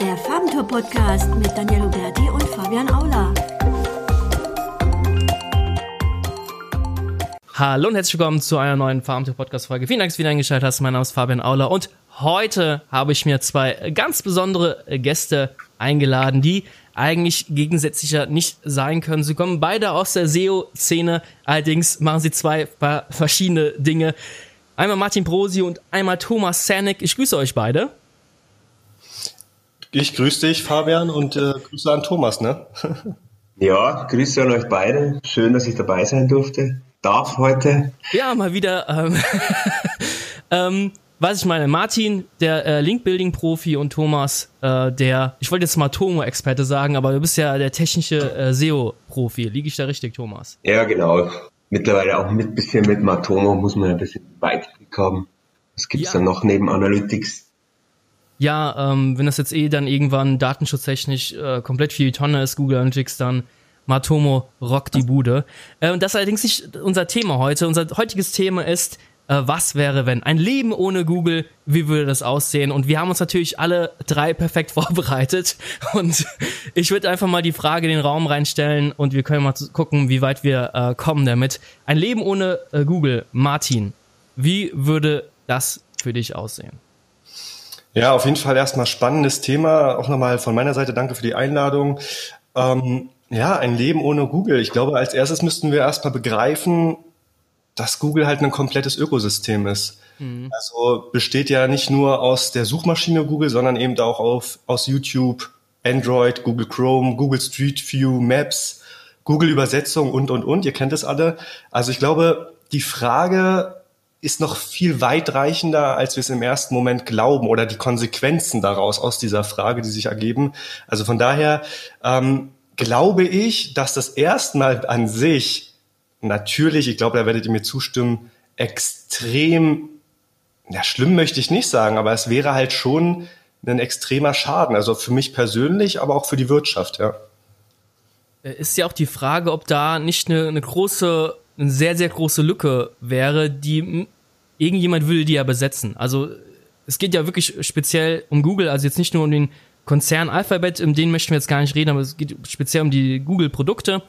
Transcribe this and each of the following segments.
Der Farbentour Podcast mit Daniel Huberti und Fabian Aula. Hallo und herzlich willkommen zu einer neuen Farbentour Podcast Folge. Vielen Dank, dass du wieder eingeschaltet hast. Mein Name ist Fabian Aula und heute habe ich mir zwei ganz besondere Gäste eingeladen, die eigentlich gegensätzlicher nicht sein können. Sie kommen beide aus der SEO-Szene, allerdings machen sie zwei verschiedene Dinge. Einmal Martin Brosi und einmal Thomas Cernik. Ich grüße euch beide. Ich grüße dich, Fabian, und äh, Grüße an Thomas, ne? ja, Grüße an euch beide. Schön, dass ich dabei sein durfte. Darf heute. Ja, mal wieder. Ähm, ähm, was ich meine, Martin, der äh, Link-Building-Profi und Thomas, äh, der, ich wollte jetzt mal Tomo-Experte sagen, aber du bist ja der technische äh, SEO-Profi. Liege ich da richtig, Thomas? Ja, genau. Mittlerweile auch mit bisschen mit Matomo muss man ein bisschen Weitblick haben. Was gibt's ja. dann noch neben Analytics? Ja, ähm, wenn das jetzt eh dann irgendwann datenschutztechnisch äh, komplett viel Tonne ist, Google Analytics, dann Matomo rockt die Bude. Äh, und das ist allerdings nicht unser Thema heute. Unser heutiges Thema ist, äh, was wäre wenn? Ein Leben ohne Google, wie würde das aussehen? Und wir haben uns natürlich alle drei perfekt vorbereitet. Und ich würde einfach mal die Frage in den Raum reinstellen und wir können mal gucken, wie weit wir äh, kommen damit. Ein Leben ohne äh, Google, Martin, wie würde das für dich aussehen? Ja, auf jeden Fall erstmal spannendes Thema. Auch nochmal von meiner Seite danke für die Einladung. Ähm, ja, ein Leben ohne Google. Ich glaube, als erstes müssten wir erstmal begreifen, dass Google halt ein komplettes Ökosystem ist. Mhm. Also besteht ja nicht nur aus der Suchmaschine Google, sondern eben auch auf, aus YouTube, Android, Google Chrome, Google Street View, Maps, Google Übersetzung und, und, und. Ihr kennt es alle. Also ich glaube, die Frage, ist noch viel weitreichender, als wir es im ersten Moment glauben oder die Konsequenzen daraus aus dieser Frage, die sich ergeben. Also von daher ähm, glaube ich, dass das erstmal an sich natürlich, ich glaube, da werdet ihr mir zustimmen, extrem, ja, schlimm möchte ich nicht sagen, aber es wäre halt schon ein extremer Schaden. Also für mich persönlich, aber auch für die Wirtschaft, ja. Äh, ist ja auch die Frage, ob da nicht eine, eine große, eine sehr, sehr große Lücke wäre, die irgendjemand würde die ja besetzen. Also es geht ja wirklich speziell um Google, also jetzt nicht nur um den Konzern Alphabet, um den möchten wir jetzt gar nicht reden, aber es geht speziell um die Google-Produkte.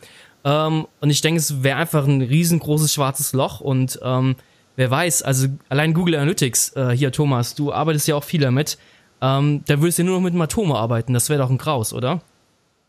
Ähm, und ich denke, es wäre einfach ein riesengroßes schwarzes Loch und ähm, wer weiß, also allein Google Analytics, äh, hier Thomas, du arbeitest ja auch viel damit, ähm, da würdest du nur noch mit Matome arbeiten, das wäre doch ein Graus, oder?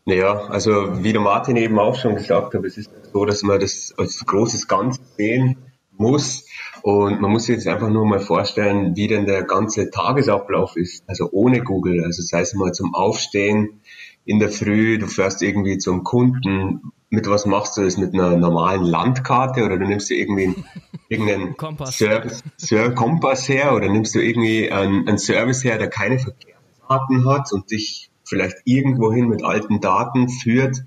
Naja, also wie der Martin eben auch schon gesagt hat, es ist so, dass man das als großes Ganzes sehen muss. Und man muss sich jetzt einfach nur mal vorstellen, wie denn der ganze Tagesablauf ist, also ohne Google. Also sei es mal zum Aufstehen in der Früh, du fährst irgendwie zum Kunden, mit was machst du das? Mit einer normalen Landkarte oder du nimmst dir irgendwie irgendeinen Kompass. Service, Service, Kompass her oder nimmst du irgendwie einen, einen Service her, der keine Verkehrsdaten hat und dich vielleicht irgendwohin mit alten Daten führt,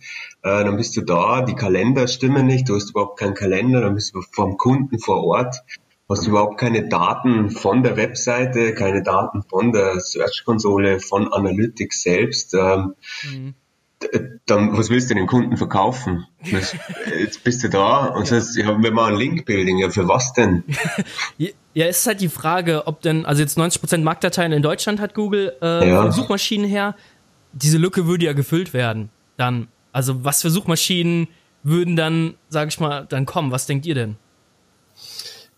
äh, dann bist du da, die Kalender stimmen nicht, du hast überhaupt keinen Kalender, dann bist du vom Kunden vor Ort, hast überhaupt keine Daten von der Webseite, keine Daten von der Search-Konsole, von Analytics selbst. Ähm, mhm. Dann, was willst du den Kunden verkaufen? Jetzt bist du da und sagst, ja, wir machen Link-Building, ja, für was denn? Ja, es ist halt die Frage, ob denn, also jetzt 90% Marktdateien in Deutschland hat Google äh, ja. von Suchmaschinen her, diese Lücke würde ja gefüllt werden. Dann, also was für Suchmaschinen würden dann, sag ich mal, dann kommen? Was denkt ihr denn?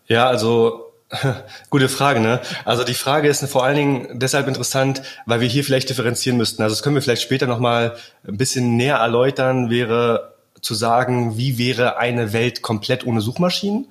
Ja, also Gute Frage, ne? Also die Frage ist vor allen Dingen deshalb interessant, weil wir hier vielleicht differenzieren müssten. Also das können wir vielleicht später nochmal ein bisschen näher erläutern, wäre zu sagen, wie wäre eine Welt komplett ohne Suchmaschinen?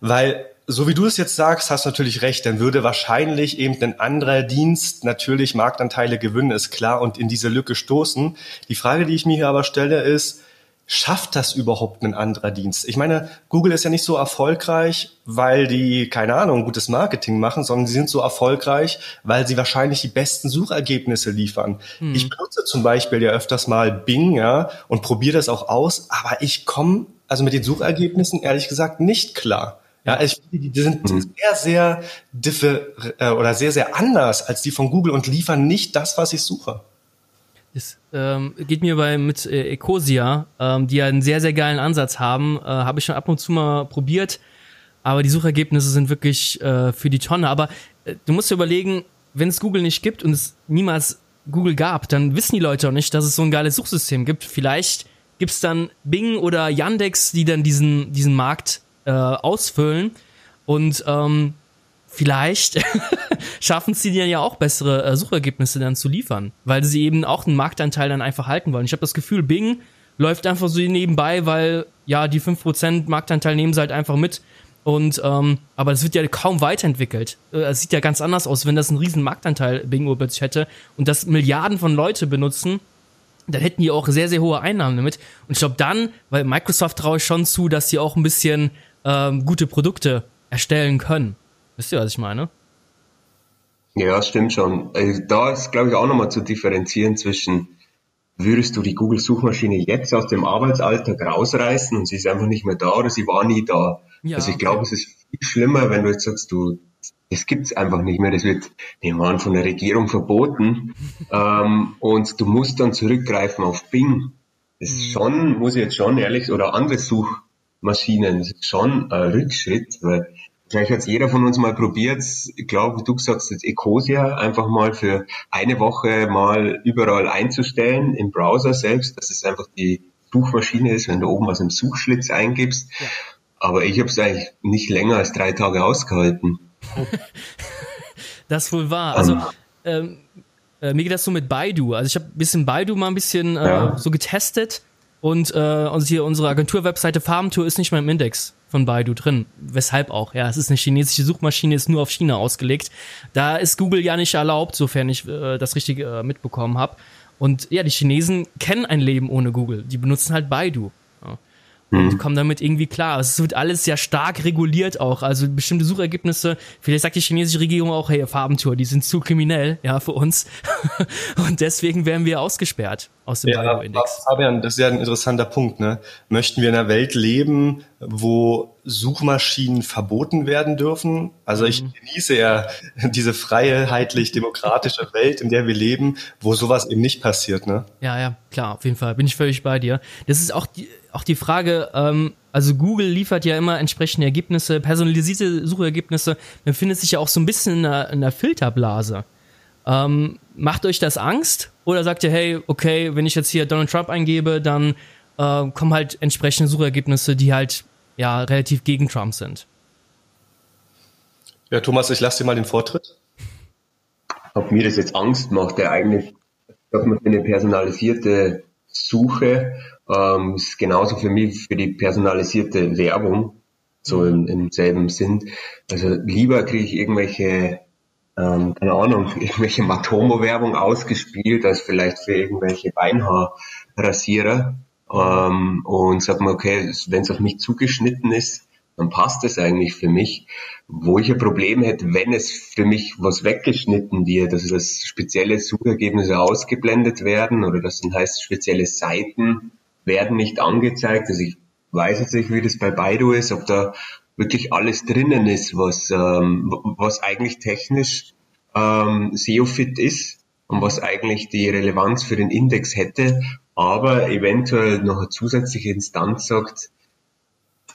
Weil so wie du es jetzt sagst, hast du natürlich recht, dann würde wahrscheinlich eben ein anderer Dienst natürlich Marktanteile gewinnen, ist klar, und in diese Lücke stoßen. Die Frage, die ich mir hier aber stelle, ist, schafft das überhaupt ein anderer Dienst? Ich meine, Google ist ja nicht so erfolgreich, weil die, keine Ahnung, gutes Marketing machen, sondern sie sind so erfolgreich, weil sie wahrscheinlich die besten Suchergebnisse liefern. Hm. Ich benutze zum Beispiel ja öfters mal Bing, ja, und probiere das auch aus, aber ich komme also mit den Suchergebnissen ehrlich gesagt nicht klar. Ja, ich finde, die sind mhm. sehr, sehr differ äh, oder sehr, sehr anders als die von Google und liefern nicht das, was ich suche. Das ähm, geht mir bei mit äh, Ecosia, ähm, die ja einen sehr, sehr geilen Ansatz haben, äh, habe ich schon ab und zu mal probiert, aber die Suchergebnisse sind wirklich äh, für die Tonne. Aber äh, du musst dir überlegen, wenn es Google nicht gibt und es niemals Google gab, dann wissen die Leute auch nicht, dass es so ein geiles Suchsystem gibt. Vielleicht gibt's dann Bing oder Yandex, die dann diesen, diesen Markt äh, ausfüllen und ähm, vielleicht schaffen sie dann ja auch bessere äh, Suchergebnisse dann zu liefern, weil sie eben auch einen Marktanteil dann einfach halten wollen. Ich habe das Gefühl, Bing läuft einfach so nebenbei, weil ja die 5% Marktanteil nehmen sie halt einfach mit. Und ähm, aber es wird ja kaum weiterentwickelt. Äh, es sieht ja ganz anders aus, wenn das einen riesen Marktanteil Bingo plötzlich hätte und das Milliarden von Leute benutzen, dann hätten die auch sehr, sehr hohe Einnahmen damit. Und ich glaube dann, weil Microsoft traue ich schon zu, dass sie auch ein bisschen ähm, gute Produkte erstellen können. Wisst ihr, was ich meine? Ja, stimmt schon. Also da ist, glaube ich, auch nochmal zu differenzieren zwischen, würdest du die Google-Suchmaschine jetzt aus dem Arbeitsalltag rausreißen und sie ist einfach nicht mehr da oder sie war nie da. Ja, also ich okay. glaube, es ist viel schlimmer, wenn du jetzt sagst, du, das gibt's einfach nicht mehr, das wird, wir an, von der Regierung verboten ähm, und du musst dann zurückgreifen auf Bing. Das ist mhm. schon, muss ich jetzt schon ehrlich, oder andere Suchmaschinen, das ist schon ein Rückschritt, weil Vielleicht hat jeder von uns mal probiert. Ich glaube, du sagst jetzt Ecosia einfach mal für eine Woche mal überall einzustellen im Browser selbst, dass es einfach die Suchmaschine ist, wenn du oben was im Suchschlitz eingibst. Ja. Aber ich habe es eigentlich nicht länger als drei Tage ausgehalten. das wohl wahr. Also um, ähm, äh, mir geht das so mit Baidu. Also ich habe ein bisschen Baidu mal ein bisschen äh, ja. so getestet und, äh, und hier unsere Agentur-Webseite Farmtour ist nicht mehr im Index von Baidu drin. Weshalb auch? Ja, es ist eine chinesische Suchmaschine, ist nur auf China ausgelegt. Da ist Google ja nicht erlaubt, sofern ich äh, das richtig äh, mitbekommen habe. Und ja, die Chinesen kennen ein Leben ohne Google. Die benutzen halt Baidu und mhm. kommen damit irgendwie klar. Es wird alles sehr stark reguliert auch. Also bestimmte Suchergebnisse, vielleicht sagt die chinesische Regierung auch, hey, Farbentour, die sind zu kriminell, ja, für uns. und deswegen werden wir ausgesperrt aus dem ja, Index. Fabian, das ist ja ein interessanter Punkt, ne? Möchten wir in einer Welt leben, wo Suchmaschinen verboten werden dürfen? Also ich mhm. genieße ja diese freiheitlich-demokratische Welt, in der wir leben, wo sowas eben nicht passiert, ne? Ja, ja, klar, auf jeden Fall. Bin ich völlig bei dir. Das ist auch die, auch die Frage, ähm, also Google liefert ja immer entsprechende Ergebnisse, personalisierte Suchergebnisse, befindet sich ja auch so ein bisschen in einer, in einer Filterblase. Ähm, macht euch das Angst? Oder sagt ihr, hey, okay, wenn ich jetzt hier Donald Trump eingebe, dann äh, kommen halt entsprechende Suchergebnisse, die halt ja relativ gegen Trump sind? Ja, Thomas, ich lasse dir mal den Vortritt. Ob mir das jetzt Angst macht, der eigentlich, dass man eine personalisierte Suche ähm, ist genauso für mich für die personalisierte Werbung, so im, im selben Sinn. Also lieber kriege ich irgendwelche, ähm, keine Ahnung, irgendwelche Matomo-Werbung ausgespielt, als vielleicht für irgendwelche Beinhaarrasierer. Ähm, und sag mal, okay, wenn es auf mich zugeschnitten ist, dann passt es eigentlich für mich. Wo ich ein Problem hätte, wenn es für mich was weggeschnitten wird, also dass spezielle Suchergebnisse ausgeblendet werden oder das dann heißt spezielle Seiten werden nicht angezeigt. Also ich weiß jetzt nicht, wie das bei Baidu ist, ob da wirklich alles drinnen ist, was, ähm, was eigentlich technisch ähm, SEO-fit ist und was eigentlich die Relevanz für den Index hätte, aber eventuell noch eine zusätzliche Instanz sagt,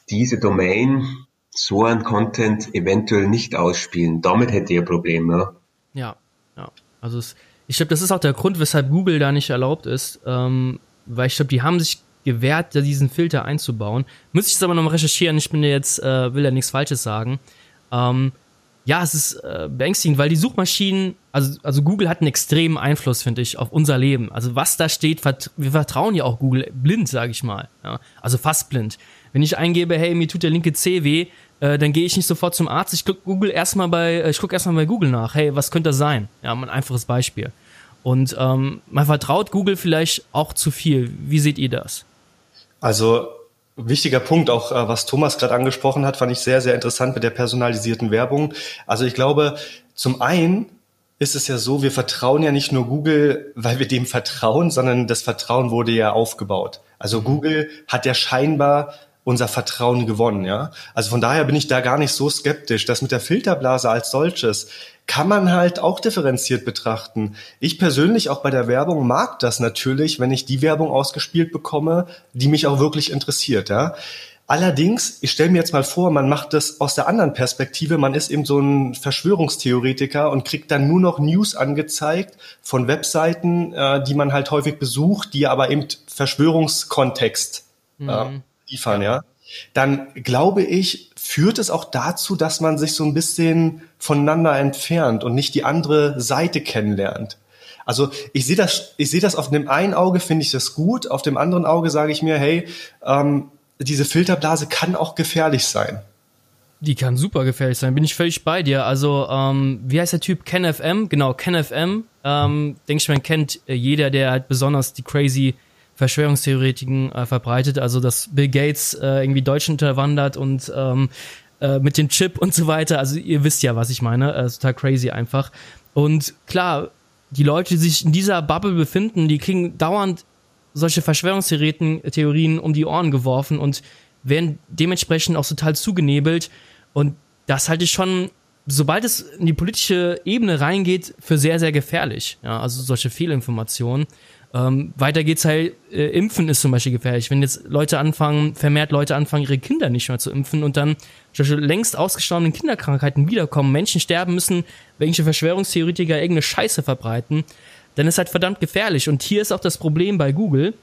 diese Domain so ein Content eventuell nicht ausspielen. Damit hätte ihr ein Problem, ja. Ja, ja. Also es, ich glaube, das ist auch der Grund, weshalb Google da nicht erlaubt ist. Ähm, weil ich glaube, die haben sich gewährt, diesen Filter einzubauen. Müsste ich es aber nochmal recherchieren, ich bin jetzt, äh, will ja nichts Falsches sagen. Ähm, ja, es ist äh, beängstigend, weil die Suchmaschinen, also, also Google hat einen extremen Einfluss, finde ich, auf unser Leben. Also was da steht, vert wir vertrauen ja auch Google blind, sage ich mal. Ja? Also fast blind. Wenn ich eingebe, hey, mir tut der linke C weh, äh, dann gehe ich nicht sofort zum Arzt. Ich gucke Google erstmal bei, äh, ich gucke erstmal bei Google nach. Hey, was könnte das sein? Ja, ein einfaches Beispiel. Und ähm, man vertraut Google vielleicht auch zu viel. Wie seht ihr das? Also wichtiger Punkt, auch äh, was Thomas gerade angesprochen hat, fand ich sehr, sehr interessant mit der personalisierten Werbung. Also ich glaube, zum einen ist es ja so, wir vertrauen ja nicht nur Google, weil wir dem vertrauen, sondern das Vertrauen wurde ja aufgebaut. Also Google hat ja scheinbar unser Vertrauen gewonnen, ja. Also von daher bin ich da gar nicht so skeptisch. Das mit der Filterblase als solches kann man halt auch differenziert betrachten. Ich persönlich auch bei der Werbung mag das natürlich, wenn ich die Werbung ausgespielt bekomme, die mich auch wirklich interessiert, ja. Allerdings, ich stelle mir jetzt mal vor, man macht das aus der anderen Perspektive. Man ist eben so ein Verschwörungstheoretiker und kriegt dann nur noch News angezeigt von Webseiten, äh, die man halt häufig besucht, die aber eben Verschwörungskontext äh. Liefern, ja. Dann glaube ich, führt es auch dazu, dass man sich so ein bisschen voneinander entfernt und nicht die andere Seite kennenlernt. Also ich sehe das, ich sehe das auf dem einen Auge finde ich das gut, auf dem anderen Auge sage ich mir, hey, ähm, diese Filterblase kann auch gefährlich sein. Die kann super gefährlich sein, bin ich völlig bei dir. Also, ähm, wie heißt der Typ? KenFM? Genau, KenFM. Ähm, denke ich, man kennt äh, jeder, der halt besonders die crazy Verschwörungstheoretiken äh, verbreitet. Also, dass Bill Gates äh, irgendwie Deutschland unterwandert und ähm, äh, mit dem Chip und so weiter. Also, ihr wisst ja, was ich meine. Äh, total crazy einfach. Und klar, die Leute, die sich in dieser Bubble befinden, die kriegen dauernd solche Verschwörungstheorien um die Ohren geworfen und werden dementsprechend auch total zugenebelt. Und das halte ich schon, sobald es in die politische Ebene reingeht, für sehr, sehr gefährlich. Ja, also solche Fehlinformationen. Ähm, weiter geht's halt, äh, Impfen ist zum Beispiel gefährlich. Wenn jetzt Leute anfangen, vermehrt Leute anfangen, ihre Kinder nicht mehr zu impfen und dann solche längst ausgestorbenen Kinderkrankheiten wiederkommen, Menschen sterben müssen, welche Verschwörungstheoretiker irgendeine Scheiße verbreiten, dann ist halt verdammt gefährlich. Und hier ist auch das Problem bei Google,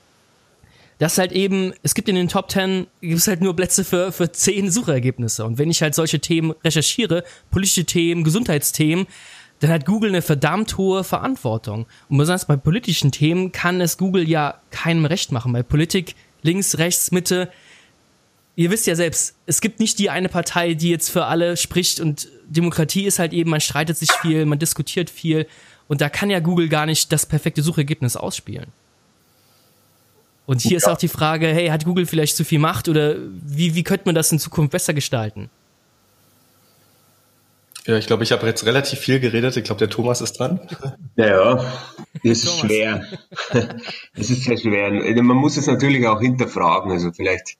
dass halt eben, es gibt in den Top 10, gibt es halt nur Plätze für, für zehn Suchergebnisse. Und wenn ich halt solche Themen recherchiere, politische Themen, Gesundheitsthemen, dann hat Google eine verdammt hohe Verantwortung. Und besonders bei politischen Themen kann es Google ja keinem recht machen. Bei Politik, links, rechts, Mitte, ihr wisst ja selbst, es gibt nicht die eine Partei, die jetzt für alle spricht und Demokratie ist halt eben, man streitet sich viel, man diskutiert viel und da kann ja Google gar nicht das perfekte Suchergebnis ausspielen. Und hier ja. ist auch die Frage, hey, hat Google vielleicht zu viel Macht oder wie, wie könnte man das in Zukunft besser gestalten? Ja, ich glaube, ich habe jetzt relativ viel geredet. Ich glaube, der Thomas ist dran. Ja, das ist schwer. Das ist sehr schwer. Man muss es natürlich auch hinterfragen. Also vielleicht,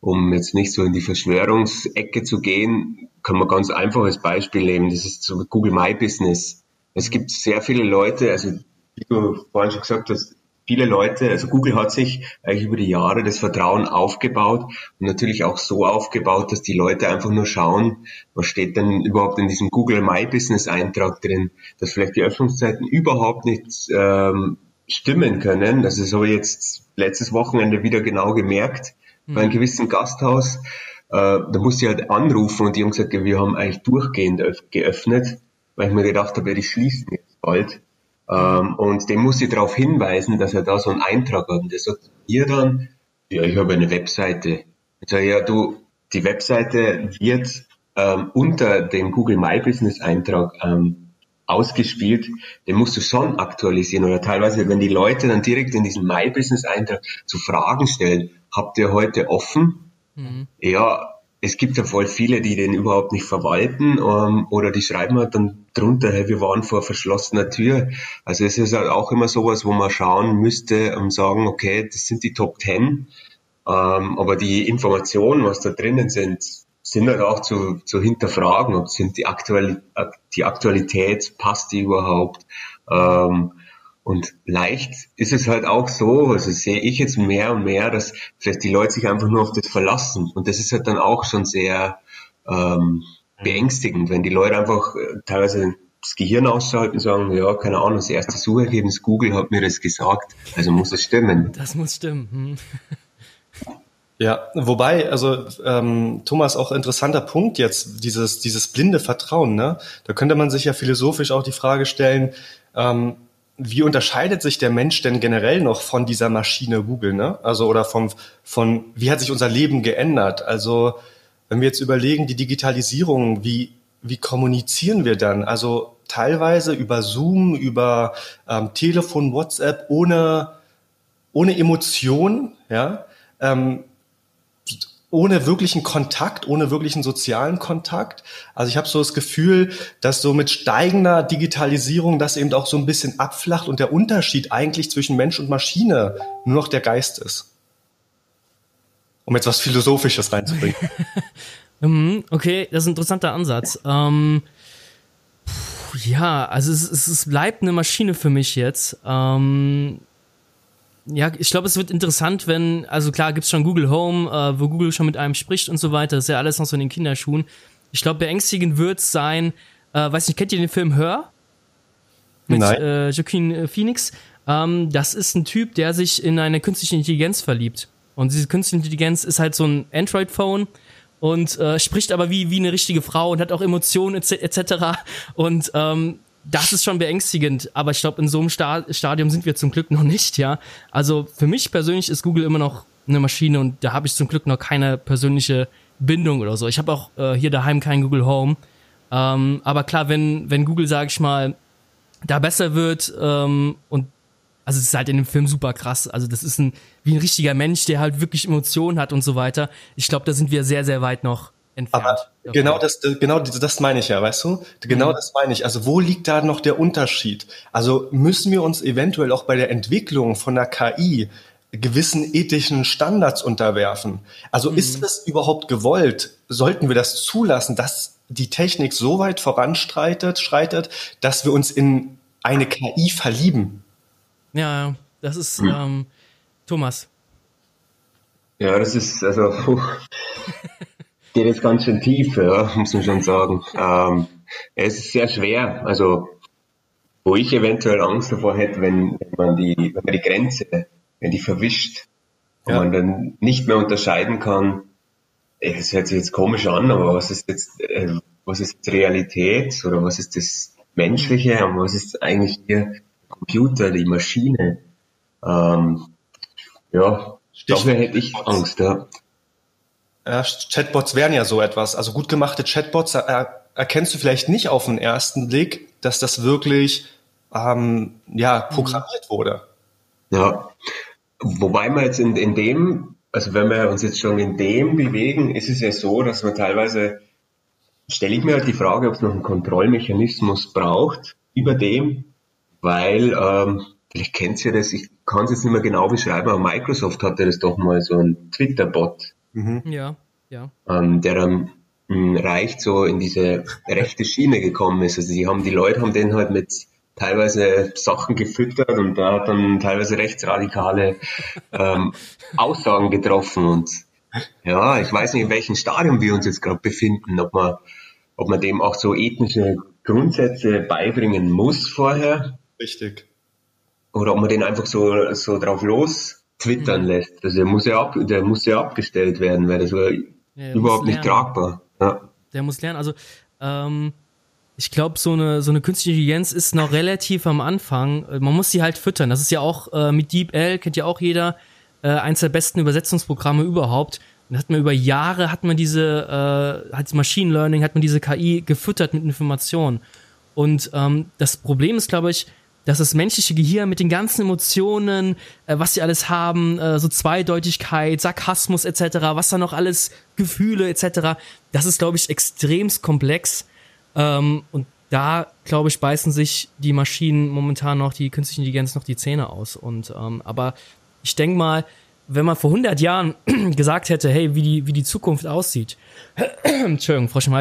um jetzt nicht so in die Verschwörungsecke zu gehen, kann man ganz einfaches Beispiel nehmen. Das ist so Google My Business. Es gibt sehr viele Leute, also wie du vorhin schon gesagt hast, viele Leute, also Google hat sich eigentlich über die Jahre das Vertrauen aufgebaut und natürlich auch so aufgebaut, dass die Leute einfach nur schauen, was steht denn überhaupt in diesem Google My Business Eintrag drin, dass vielleicht die Öffnungszeiten überhaupt nicht ähm, stimmen können. Also das habe ich jetzt letztes Wochenende wieder genau gemerkt mhm. bei einem gewissen Gasthaus. Äh, da musste ich halt anrufen und die haben gesagt, wir haben eigentlich durchgehend geöffnet weil ich mir gedacht habe, ja, die schließen jetzt bald. Ähm, und dem muss ich darauf hinweisen, dass er da so einen Eintrag hat. Und der sagt ihr dann, ja, ich habe eine Webseite. Ich sage, ja, du, die Webseite wird ähm, unter dem Google My Business Eintrag ähm, ausgespielt, den musst du schon aktualisieren. Oder teilweise, wenn die Leute dann direkt in diesen My Business Eintrag zu Fragen stellen, habt ihr heute offen? Mhm. Ja, es gibt ja voll viele, die den überhaupt nicht verwalten ähm, oder die schreiben halt dann drunter, hey, wir waren vor verschlossener Tür. Also es ist halt auch immer sowas, wo man schauen müsste und sagen, okay, das sind die Top Ten, ähm, aber die Informationen, was da drinnen sind, sind halt auch zu, zu hinterfragen, ob sind die, Aktuali die Aktualität, passt die überhaupt? Ähm, und leicht ist es halt auch so, also sehe ich jetzt mehr und mehr, dass vielleicht die Leute sich einfach nur auf das verlassen. Und das ist halt dann auch schon sehr ähm, beängstigend, wenn die Leute einfach äh, teilweise das Gehirn ausschalten und sagen, ja, keine Ahnung, das erste Suchergebnis Google hat mir das gesagt, also muss es stimmen. Das muss stimmen. Hm. Ja, wobei, also ähm, Thomas, auch interessanter Punkt jetzt, dieses, dieses blinde Vertrauen, ne? Da könnte man sich ja philosophisch auch die Frage stellen, ähm, wie unterscheidet sich der Mensch denn generell noch von dieser Maschine Google, ne? Also oder vom, von, wie hat sich unser Leben geändert? Also wenn wir jetzt überlegen, die Digitalisierung, wie, wie kommunizieren wir dann? Also teilweise über Zoom, über ähm, Telefon, WhatsApp, ohne, ohne Emotion, ja. Ähm, ohne wirklichen Kontakt, ohne wirklichen sozialen Kontakt. Also ich habe so das Gefühl, dass so mit steigender Digitalisierung das eben auch so ein bisschen abflacht und der Unterschied eigentlich zwischen Mensch und Maschine nur noch der Geist ist. Um jetzt was Philosophisches reinzubringen. Mhm, okay, das ist ein interessanter Ansatz. Ähm, ja, also es, es, bleibt eine Maschine für mich jetzt. Ähm, ja, ich glaube, es wird interessant, wenn, also klar, gibt's schon Google Home, äh, wo Google schon mit einem spricht und so weiter. Das ist ja alles noch so in den Kinderschuhen. Ich glaube, beängstigend wird's sein, äh, weiß nicht, kennt ihr den Film Hör? Mit Nein. Äh, Joaquin äh, Phoenix. Ähm, das ist ein Typ, der sich in eine künstliche Intelligenz verliebt. Und diese künstliche Intelligenz ist halt so ein Android-Phone und äh, spricht aber wie, wie eine richtige Frau und hat auch Emotionen etc. Und ähm, das ist schon beängstigend, aber ich glaube, in so einem Sta Stadium sind wir zum Glück noch nicht, ja. Also für mich persönlich ist Google immer noch eine Maschine und da habe ich zum Glück noch keine persönliche Bindung oder so. Ich habe auch äh, hier daheim kein Google Home. Ähm, aber klar, wenn, wenn Google, sag ich mal, da besser wird ähm, und also es ist halt in dem Film super krass. Also das ist ein wie ein richtiger Mensch, der halt wirklich Emotionen hat und so weiter. Ich glaube, da sind wir sehr, sehr weit noch entfernt. Aber genau das, genau das meine ich ja, weißt du? Genau das meine ich. Also wo liegt da noch der Unterschied? Also müssen wir uns eventuell auch bei der Entwicklung von der KI gewissen ethischen Standards unterwerfen? Also ist es überhaupt gewollt? Sollten wir das zulassen, dass die Technik so weit voranstreitet, schreitet, dass wir uns in eine KI verlieben? Ja, das ist ähm, Thomas. Ja, das ist, also, geht jetzt ganz schön tief, ja, muss man schon sagen. Ähm, es ist sehr schwer. Also, wo ich eventuell Angst davor hätte, wenn, wenn man die, wenn man die Grenze, wenn die verwischt, und Ja. man dann nicht mehr unterscheiden kann, das hört sich jetzt komisch an, aber was ist jetzt, äh, was ist jetzt Realität oder was ist das Menschliche und was ist eigentlich hier der Computer, die Maschine? Ähm, ja, dafür hätte ich Angst, ja. Ja, Chatbots wären ja so etwas. Also gut gemachte Chatbots er, erkennst du vielleicht nicht auf den ersten Blick, dass das wirklich ähm, ja programmiert wurde. Ja, wobei wir jetzt in, in dem, also wenn wir uns jetzt schon in dem bewegen, ist es ja so, dass man teilweise, stelle ich mir halt die Frage, ob es noch einen Kontrollmechanismus braucht über dem, weil, ähm, vielleicht kennt ihr das, ich kann es jetzt nicht mehr genau beschreiben, aber Microsoft hatte das doch mal so ein Twitter-Bot, Ja, ja. ähm, der dann mh, reicht so in diese rechte Schiene gekommen ist. Also die haben, die Leute haben den halt mit teilweise Sachen gefüttert und da hat dann teilweise rechtsradikale ähm, Aussagen getroffen und ja, ich weiß nicht, in welchem Stadium wir uns jetzt gerade befinden, ob man, ob man dem auch so ethnische Grundsätze beibringen muss vorher Richtig. oder ob man den einfach so, so drauf los twittern lässt. Also der muss ja ab, der muss ja abgestellt werden, weil das war Ja, er überhaupt nicht tragbar. Ja. Der muss lernen. Also, ähm, ich glaube, so eine, so eine künstliche Intelligenz ist noch relativ am Anfang. Man muss sie halt füttern. Das ist ja auch äh, mit DeepL, kennt ja auch jeder, äh, eins der besten Übersetzungsprogramme überhaupt. Und hat man über Jahre, hat man diese, äh, hat Machine Learning, hat man diese KI gefüttert mit Informationen. Und ähm, das Problem ist, glaube ich, dass das menschliche Gehirn mit den ganzen Emotionen, äh, was sie alles haben, äh, so Zweideutigkeit, Sarkasmus etc., was da noch alles, Gefühle etc., das ist, glaube ich, extremst komplex. Ähm, und da, glaube ich, beißen sich die Maschinen momentan noch, die künstliche Intelligenz noch die Zähne aus. Und ähm, aber ich denke mal, wenn man vor 100 Jahren gesagt hätte, hey, wie die, wie die Zukunft aussieht, Entschuldigung, Frosch im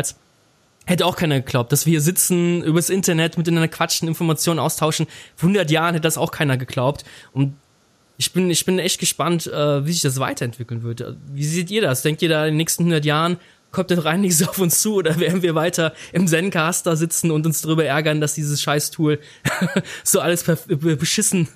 hätte auch keiner geglaubt, dass wir hier sitzen, übers Internet miteinander quatschen, Informationen austauschen. Vor 100 Jahren hätte das auch keiner geglaubt. Und ich bin, ich bin echt gespannt, äh, wie sich das weiterentwickeln wird. Wie seht ihr das? Denkt ihr da in den nächsten 100 Jahren, kommt denn rein nichts auf uns zu oder werden wir weiter im Zencaster sitzen und uns darüber ärgern, dass dieses Scheiß-Tool so alles perf- beschissen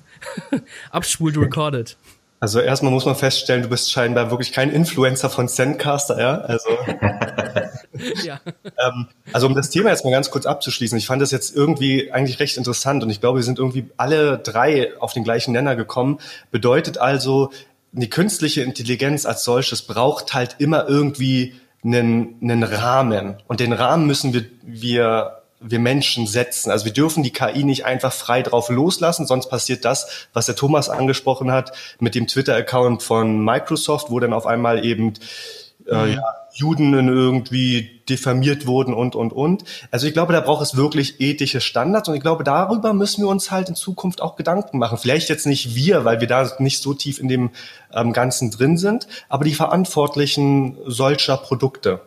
abspult recorded? Also erstmal muss man feststellen, du bist scheinbar wirklich kein Influencer von Zencaster, ja. Also, ja. ähm, also um das Thema jetzt mal ganz kurz abzuschließen, ich fand das jetzt irgendwie eigentlich recht interessant und ich glaube, wir sind irgendwie alle drei auf den gleichen Nenner gekommen. Bedeutet also, die künstliche Intelligenz als solches braucht halt immer irgendwie einen, einen Rahmen. Und den Rahmen müssen wir, wir wir Menschen setzen. Also wir dürfen die KI nicht einfach frei drauf loslassen, sonst passiert das, was der Thomas angesprochen hat mit dem Twitter-Account von Microsoft, wo dann auf einmal eben äh, ja, Juden irgendwie diffamiert wurden und, und, und. Also ich glaube, da braucht es wirklich ethische Standards und ich glaube, darüber müssen wir uns halt in Zukunft auch Gedanken machen. Vielleicht jetzt nicht wir, weil wir da nicht so tief in dem ähm, Ganzen drin sind, aber die Verantwortlichen solcher Produkte.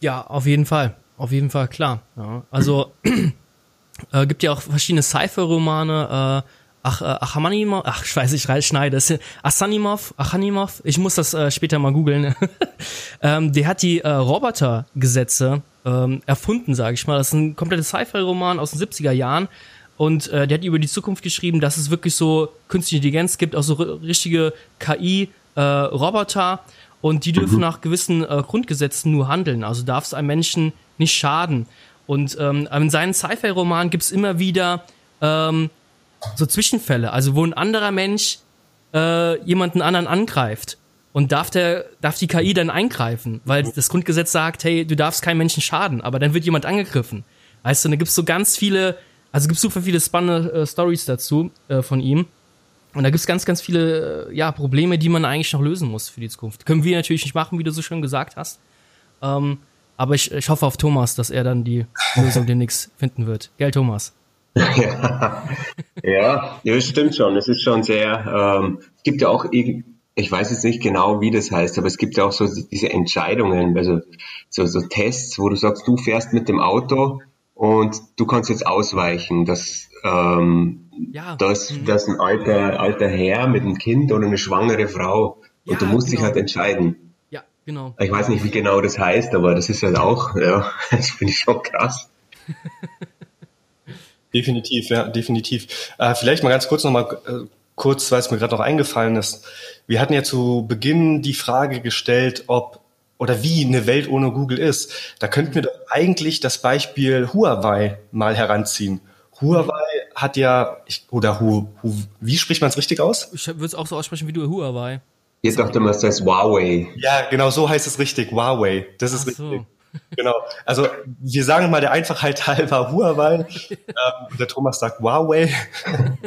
Ja, auf jeden Fall. Auf jeden Fall, klar. Ja. Also äh, gibt ja auch verschiedene Cypher-Romane, äh, Ach, äh, Achamanimov, ach, ich weiß, ich schneide es. Asanimov, Achanimov, ich muss das äh, später mal googeln. ähm, der hat die äh, Robotergesetze ähm, erfunden, sage ich mal. Das ist ein komplettes Sci-Fi-Roman aus den 70er Jahren. Und äh, der hat über die Zukunft geschrieben, dass es wirklich so künstliche Intelligenz gibt, auch so richtige KI-Roboter. Äh, und die dürfen mhm. nach gewissen äh, Grundgesetzen nur handeln. Also darf es einem Menschen nicht schaden. Und ähm, in seinen Sci-Fi-Romanen gibt es immer wieder ähm, so Zwischenfälle, also wo ein anderer Mensch äh, jemanden anderen angreift und darf der darf die KI dann eingreifen, weil das Grundgesetz sagt, hey, du darfst keinem Menschen schaden, aber dann wird jemand angegriffen. Weißt du, da gibt's so ganz viele, also gibt's super viele spannende äh, Stories dazu äh, von ihm. Und da gibt's ganz, ganz viele äh, ja, Probleme, die man eigentlich noch lösen muss für die Zukunft. Können wir natürlich nicht machen, wie du so schön gesagt hast. Ähm, aber ich, ich hoffe auf Thomas, dass er dann die Lösung demnächst finden wird. Gell, Thomas? ja, ja, das stimmt schon. Es ist schon sehr, ähm, es gibt ja auch, ich weiß jetzt nicht genau, wie das heißt, aber es gibt ja auch so diese Entscheidungen, also so, so Tests, wo du sagst, du fährst mit dem Auto und du kannst jetzt ausweichen, dass, ähm, ja. dass, mhm. dass ein alter, alter Herr mit einem Kind oder eine schwangere Frau und ja, du musst genau. dich halt entscheiden. Ja, genau. Ich weiß nicht, wie genau das heißt, aber das ist halt auch, ja, das finde ich schon krass. Definitiv, ja, definitiv. Äh, vielleicht mal ganz kurz nochmal, äh, kurz, weil es mir gerade noch eingefallen ist. Wir hatten ja zu Beginn die Frage gestellt, ob oder wie eine Welt ohne Google ist. Da könnten wir doch eigentlich das Beispiel Huawei mal heranziehen. Huawei hat ja, ich, oder Hu, Hu, wie spricht man es richtig aus? Ich würde es auch so aussprechen wie du, Huawei. Jetzt dachte man, es heißt Huawei. Ja, genau so heißt es richtig, Huawei. Das ist so. richtig. Genau. Also wir sagen mal der Einfachheit halber Huawei. ähm, der Thomas sagt Huawei.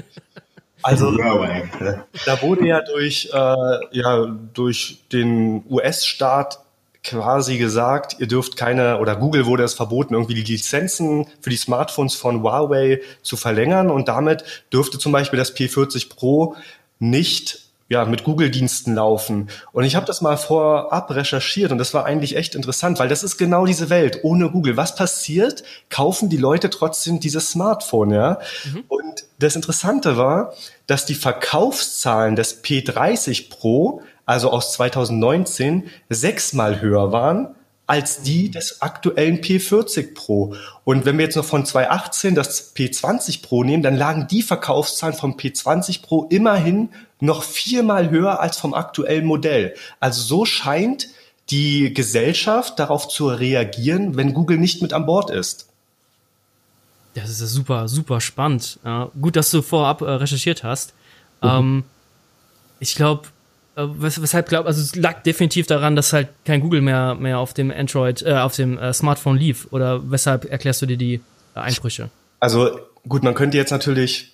Also da wurde ja durch, äh, ja, durch den US-Staat quasi gesagt, ihr dürft keine, oder Google wurde es verboten, irgendwie die Lizenzen für die Smartphones von Huawei zu verlängern und damit dürfte zum Beispiel das P40 Pro nicht ja, mit Google-Diensten laufen. Und ich habe das mal vorab recherchiert und das war eigentlich echt interessant, weil das ist genau diese Welt ohne Google. Was passiert? Kaufen die Leute trotzdem dieses Smartphone, ja? Mhm. Und das Interessante war, dass die Verkaufszahlen des P30 Pro, also aus 2019, sechsmal höher waren als die des aktuellen P40 Pro. Und wenn wir jetzt noch von 2018 das P20 Pro nehmen, dann lagen die Verkaufszahlen vom P20 Pro immerhin noch viermal höher als vom aktuellen Modell. Also so scheint die Gesellschaft darauf zu reagieren, wenn Google nicht mit an Bord ist. Das ist super, super spannend. Gut, dass du vorab äh, recherchiert hast. Mhm. Ähm, ich glaube, wes weshalb glaub, also es lag definitiv daran, dass halt kein Google mehr mehr auf dem Android, äh, auf dem äh, Smartphone lief. Oder weshalb erklärst du dir die äh, Einbrüche? Also gut, man könnte jetzt natürlich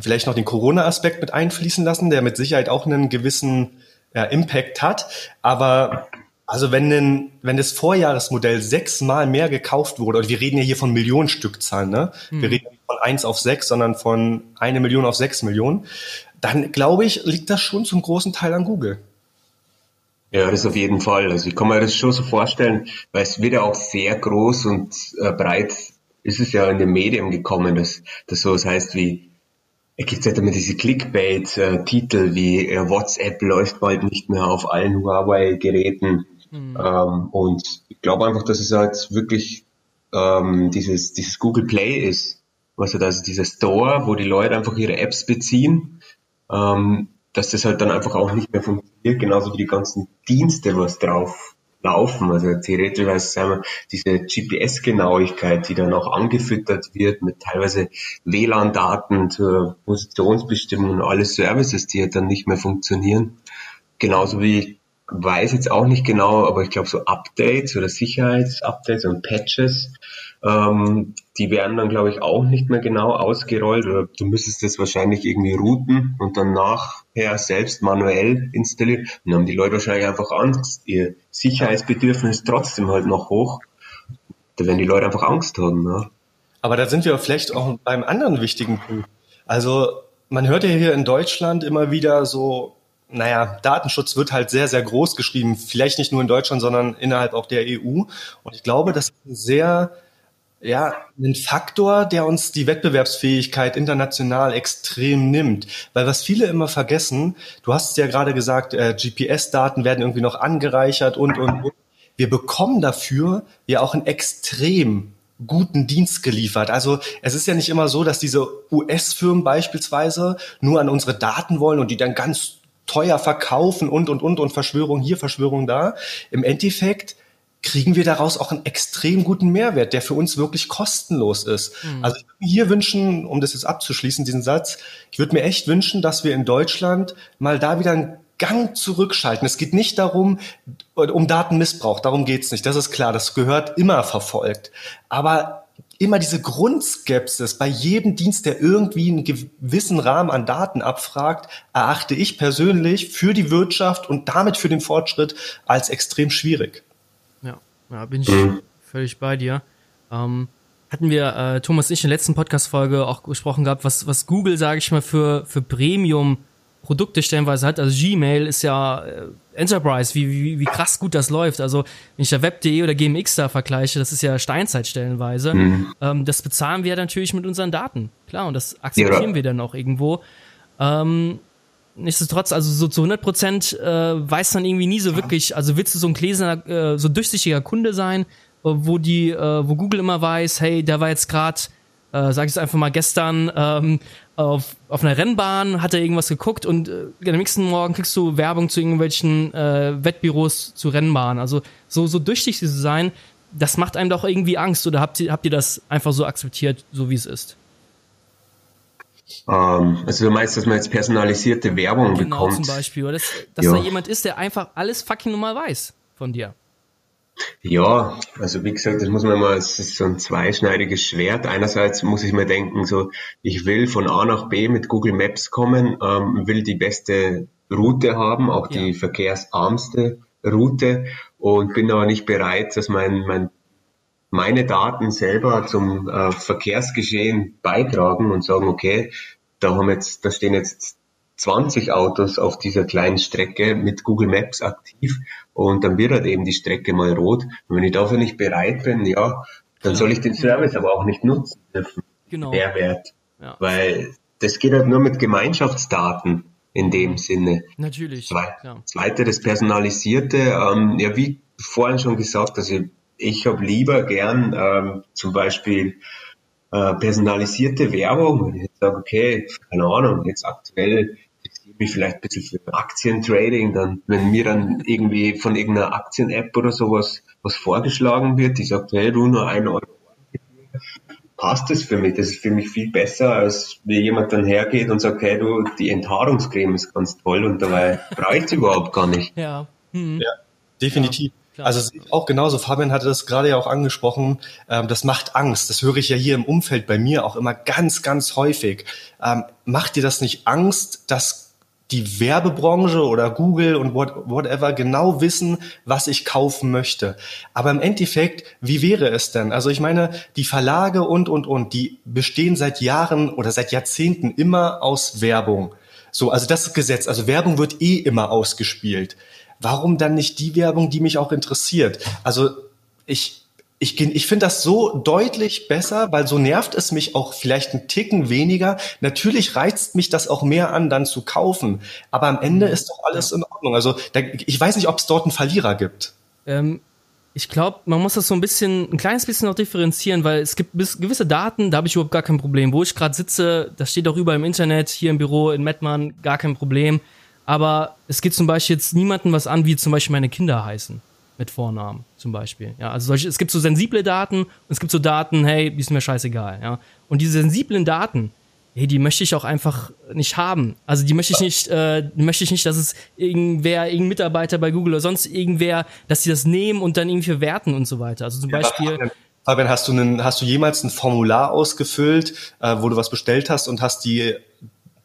vielleicht noch den Corona-Aspekt mit einfließen lassen, der mit Sicherheit auch einen gewissen ja, Impact hat. Aber also wenn, denn, wenn das Vorjahresmodell sechsmal mehr gekauft wurde, und wir reden ja hier von Millionenstückzahlen, ne? Hm. Wir reden nicht von eins auf sechs, sondern von eine Million auf sechs Millionen, dann glaube ich, liegt das schon zum großen Teil an Google. Ja, das auf jeden Fall. Also ich kann mir das schon so vorstellen, weil es wird ja auch sehr groß und äh, breit ist es ja in den Medien gekommen, dass das so was heißt wie es gibt halt immer diese Clickbait-Titel wie äh, WhatsApp läuft bald nicht mehr auf allen Huawei-Geräten. Mhm. Ähm, und ich glaube einfach, dass es halt wirklich ähm, dieses, dieses Google Play ist. Was halt also dieser Store, wo die Leute einfach ihre Apps beziehen, ähm, dass das halt dann einfach auch nicht mehr funktioniert, genauso wie die ganzen Dienste, was drauf laufen. Also theoretisch heißt es einmal diese GPS-Genauigkeit, die dann auch angefüttert wird mit teilweise WLAN-Daten zur Positionsbestimmung und alle Services, die dann nicht mehr funktionieren. Genauso wie weiß jetzt auch nicht genau, aber ich glaube so Updates oder Sicherheitsupdates und Patches, ähm, die werden dann glaube ich auch nicht mehr genau ausgerollt oder du müsstest das wahrscheinlich irgendwie routen und dann nachher selbst manuell installieren. Dann haben die Leute wahrscheinlich einfach Angst. Ihr Sicherheitsbedürfnis trotzdem halt noch hoch. Da werden die Leute einfach Angst haben. Ja. Aber da sind wir vielleicht auch beim anderen wichtigen Punkt. Also man hört ja hier in Deutschland immer wieder so naja, Datenschutz wird halt sehr, sehr groß geschrieben. Vielleicht nicht nur in Deutschland, sondern innerhalb auch der EU. Und ich glaube, das ist ein sehr ja, ein Faktor, der uns die Wettbewerbsfähigkeit international extrem nimmt. Weil was viele immer vergessen, du hast es ja gerade gesagt, äh, GPS-Daten werden irgendwie noch angereichert und, und, und. Wir bekommen dafür ja auch einen extrem guten Dienst geliefert. Also es ist ja nicht immer so, dass diese US-Firmen beispielsweise nur an unsere Daten wollen und die dann ganz teuer verkaufen und, und, und, und Verschwörung hier, Verschwörung da. Im Endeffekt kriegen wir daraus auch einen extrem guten Mehrwert, der für uns wirklich kostenlos ist. Mhm. Also ich würde mir hier wünschen, um das jetzt abzuschließen, diesen Satz, ich würde mir echt wünschen, dass wir in Deutschland mal da wieder einen Gang zurückschalten. Es geht nicht darum, um Datenmissbrauch, darum geht's nicht. Das ist klar, das gehört immer verfolgt. Aber immer diese Grundskepsis bei jedem Dienst, der irgendwie einen gewissen Rahmen an Daten abfragt, erachte ich persönlich für die Wirtschaft und damit für den Fortschritt als extrem schwierig. Ja, bin ich mhm. völlig bei dir. Ähm, hatten wir, äh, Thomas ich in der letzten Podcast-Folge auch gesprochen gehabt, was, was Google, sage ich mal, für, für Premium Produkte stellenweise hat. Also Gmail ist ja äh, Enterprise, wie, wie, wie krass gut das läuft. Also wenn ich da Web.de oder GMX da vergleiche, das ist ja Steinzeit stellenweise. Mhm. Ähm, das bezahlen wir natürlich mit unseren Daten. Klar, und das akzeptieren ja. wir dann auch irgendwo. Ähm, nichtsdestotrotz, also so zu 100 Prozent äh, weiß man irgendwie nie so wirklich, also willst du so ein gläserner, äh, so durchsichtiger Kunde sein, äh, wo die, äh, wo Google immer weiß, hey, der war jetzt gerade, äh, sag ich es einfach mal gestern, ähm, auf, auf einer Rennbahn, hat er irgendwas geguckt und äh, am nächsten Morgen kriegst du Werbung zu irgendwelchen äh, Wettbüros zu Rennbahnen. Also so, so durchsichtig zu sein, das macht einem doch irgendwie Angst oder habt ihr, habt ihr das einfach so akzeptiert, so wie es ist? Ähm, also du meinst, dass man jetzt personalisierte Werbung genau, bekommt? zum Beispiel. Oder dass, dass ja. da jemand ist, der einfach alles fucking normal weiß von dir. Ja, also wie gesagt, das muss man mal, es ist so ein zweischneidiges Schwert. Einerseits muss ich mir denken, so, ich will von A nach B mit Google Maps kommen, ähm, will die beste Route haben, auch die ja. verkehrsarmste Route und bin aber nicht bereit, dass mein, mein meine Daten selber zum äh, Verkehrsgeschehen beitragen und sagen, okay, da haben jetzt, da stehen jetzt 20 Autos auf dieser kleinen Strecke mit Google Maps aktiv und dann wird halt eben die Strecke mal rot. Und wenn ich dafür nicht bereit bin, ja, dann ja. soll ich den Service aber auch nicht nutzen dürfen. Genau. Mehrwert. Ja. Weil das geht halt nur mit Gemeinschaftsdaten in dem Sinne. Natürlich. Zwei, Zweite, das Personalisierte, ähm, ja, wie vorhin schon gesagt, also ich habe lieber gern ähm, zum Beispiel äh, personalisierte Werbung. Wenn ich jetzt sage, okay, keine Ahnung, jetzt aktuell interessiere mich vielleicht ein bisschen für Aktientrading, dann, wenn mir dann irgendwie von irgendeiner Aktien-App oder sowas was vorgeschlagen wird, die sagt, hey, du nur ein Euro passt das für mich. Das ist für mich viel besser, als wie jemand dann hergeht und sagt, hey, du, die Enthaarungscreme ist ganz toll und dabei brauche ich es überhaupt gar nicht. Ja. Hm. Ja, definitiv. Ja. Klar. Also auch genauso, Fabian hatte das gerade ja auch angesprochen, ähm, das macht Angst. Das höre ich ja hier im Umfeld bei mir auch immer ganz, ganz häufig. Ähm, macht dir das nicht Angst, dass die Werbebranche oder Google und what, whatever genau wissen, was ich kaufen möchte. Aber im Endeffekt, wie wäre es denn? Also ich meine, die Verlage und, und, und, die bestehen seit Jahren oder seit Jahrzehnten immer aus Werbung. So, also das Gesetz. Also Werbung wird eh immer ausgespielt warum dann nicht die Werbung, die mich auch interessiert? Also ich, ich, ich finde das so deutlich besser, weil so nervt es mich auch vielleicht einen Ticken weniger. Natürlich reizt mich das auch mehr an, dann zu kaufen. Aber am Ende mhm. ist doch alles in Ordnung. Also da, ich weiß nicht, ob es dort einen Verlierer gibt. Ähm, ich glaube, man muss das so ein bisschen, ein kleines bisschen noch differenzieren, weil es gibt bis, gewisse Daten, da habe ich überhaupt gar kein Problem. Wo ich gerade sitze, das steht auch überall im Internet, hier im Büro in Mettmann, gar kein Problem aber es geht zum Beispiel jetzt niemandem was an, wie zum Beispiel meine Kinder heißen. Mit Vornamen zum Beispiel. Ja, also solche, es gibt so sensible Daten und es gibt so Daten, hey, die ist mir scheißegal. Ja, und diese sensiblen Daten, hey, die möchte ich auch einfach nicht haben. Also die möchte ich nicht, äh, möchte ich nicht, dass es irgendwer, irgendein Mitarbeiter bei Google oder sonst irgendwer, dass sie das nehmen und dann irgendwie verwerten und so weiter. Also zum ja, Beispiel. Fabian, hast du, einen, hast du jemals ein Formular ausgefüllt, äh, wo du was bestellt hast und hast die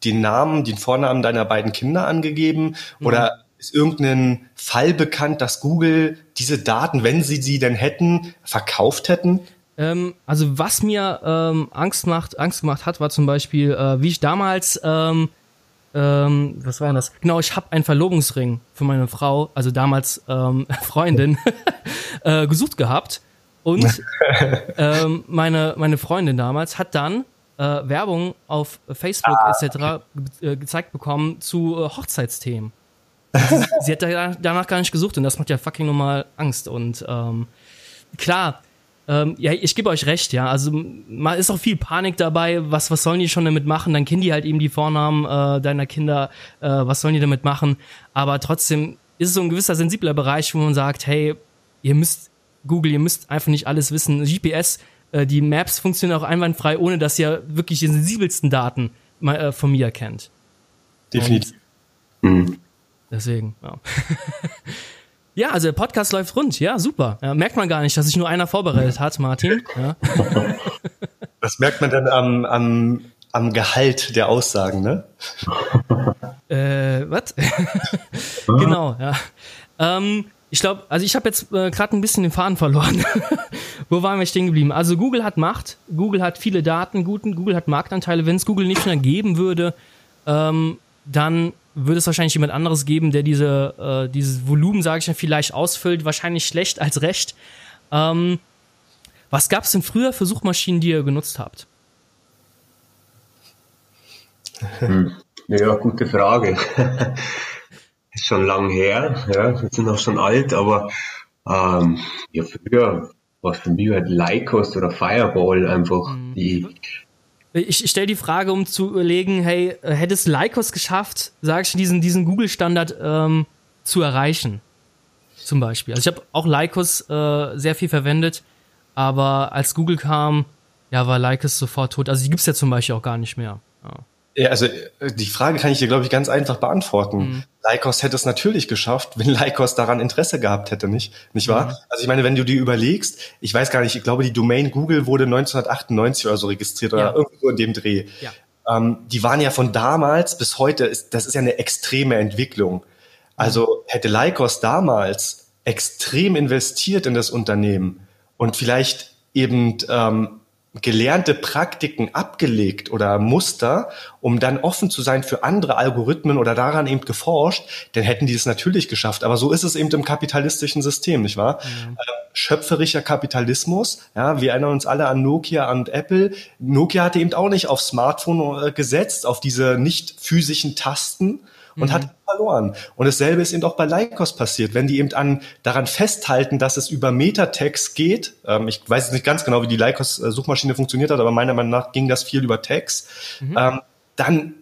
den Namen, den Vornamen deiner beiden Kinder angegeben? Mhm. Oder ist irgendein Fall bekannt, dass Google diese Daten, wenn sie sie denn hätten, verkauft hätten? Ähm, also was mir ähm, Angst macht, Angst gemacht hat, war zum Beispiel, äh, wie ich damals, ähm, ähm, was war das? Genau, ich habe einen Verlobungsring für meine Frau, also damals ähm, Freundin, äh, gesucht gehabt Und ähm, meine, meine Freundin damals hat dann äh, Werbung auf Facebook ah, etc. Okay. Äh, gezeigt bekommen zu äh, Hochzeitsthemen. sie, sie hat da, danach gar nicht gesucht und das macht ja fucking normal Angst. Und ähm, klar, ähm, ja, ich gebe euch recht, ja. Also mal ist auch viel Panik dabei. Was, was sollen die schon damit machen? Dann kennen die halt eben die Vornamen äh, deiner Kinder. Äh, was sollen die damit machen? Aber trotzdem ist es so ein gewisser sensibler Bereich, wo man sagt, hey, ihr müsst Google, ihr müsst einfach nicht alles wissen. GPS, äh, die Maps funktionieren auch einwandfrei, ohne dass ihr wirklich die sensibelsten Daten mal, äh, von mir kennt. Definitiv. Mhm. Deswegen, ja. Ja, also der Podcast läuft rund. Ja, super. Ja, merkt man gar nicht, dass sich nur einer vorbereitet hat, Martin. Ja. Das merkt man dann am, am, am Gehalt der Aussagen, ne? Äh, was? genau, ja. Ähm, ich glaube, also ich habe jetzt äh, gerade ein bisschen den Faden verloren. Wo waren wir stehen geblieben? Also Google hat Macht, Google hat viele Daten, Google hat Marktanteile. Wenn es Google nicht mehr geben würde, ähm, dann würde es wahrscheinlich jemand anderes geben, der diese, äh, dieses Volumen, sage ich mal, vielleicht ausfüllt, wahrscheinlich schlecht als recht. Ähm, was gab es denn früher für Suchmaschinen, die ihr genutzt habt? Hm. Ja, gute Frage. Ist schon lang her, ja, wir sind auch schon alt, aber ähm, ja, früher war es für mich halt Lycos oder Fireball einfach mhm. die ich, ich stelle die Frage, um zu überlegen, hey, hätte es Lycos geschafft, sag ich, diesen, diesen Google-Standard ähm, zu erreichen? Zum Beispiel. Also ich habe auch Lycos äh, sehr viel verwendet, aber als Google kam, ja, war Lycos sofort tot. Also die gibt's ja zum Beispiel auch gar nicht mehr. Ja. Ja, also äh, die Frage kann ich dir, glaube ich, ganz einfach beantworten. Mhm. Lycos hätte es natürlich geschafft, wenn Lycos daran Interesse gehabt hätte, nicht? Nicht wahr? Mhm. Also ich meine, wenn du dir überlegst, ich weiß gar nicht, ich glaube, die Domain Google wurde 1998 oder so registriert oder ja. irgendwo in dem Dreh. Ja. Ähm, die waren ja von damals bis heute, ist, das ist ja eine extreme Entwicklung. Also hätte Lycos damals extrem investiert in das Unternehmen und vielleicht eben ähm, gelernte Praktiken abgelegt oder Muster, um dann offen zu sein für andere Algorithmen oder daran eben geforscht, dann hätten die es natürlich geschafft. Aber so ist es eben im kapitalistischen System, nicht wahr? Mhm. schöpferischer Kapitalismus, ja, wir erinnern uns alle an Nokia und Apple. Nokia hatte eben auch nicht auf Smartphone äh, gesetzt, auf diese nicht physischen Tasten, und mhm. hat verloren. Und dasselbe ist eben auch bei Lycos passiert. Wenn die eben an, daran festhalten, dass es über Metatext geht, ähm, ich weiß nicht ganz genau, wie die Lycos-Suchmaschine funktioniert hat, aber meiner Meinung nach ging das viel über Text, mhm. ähm, dann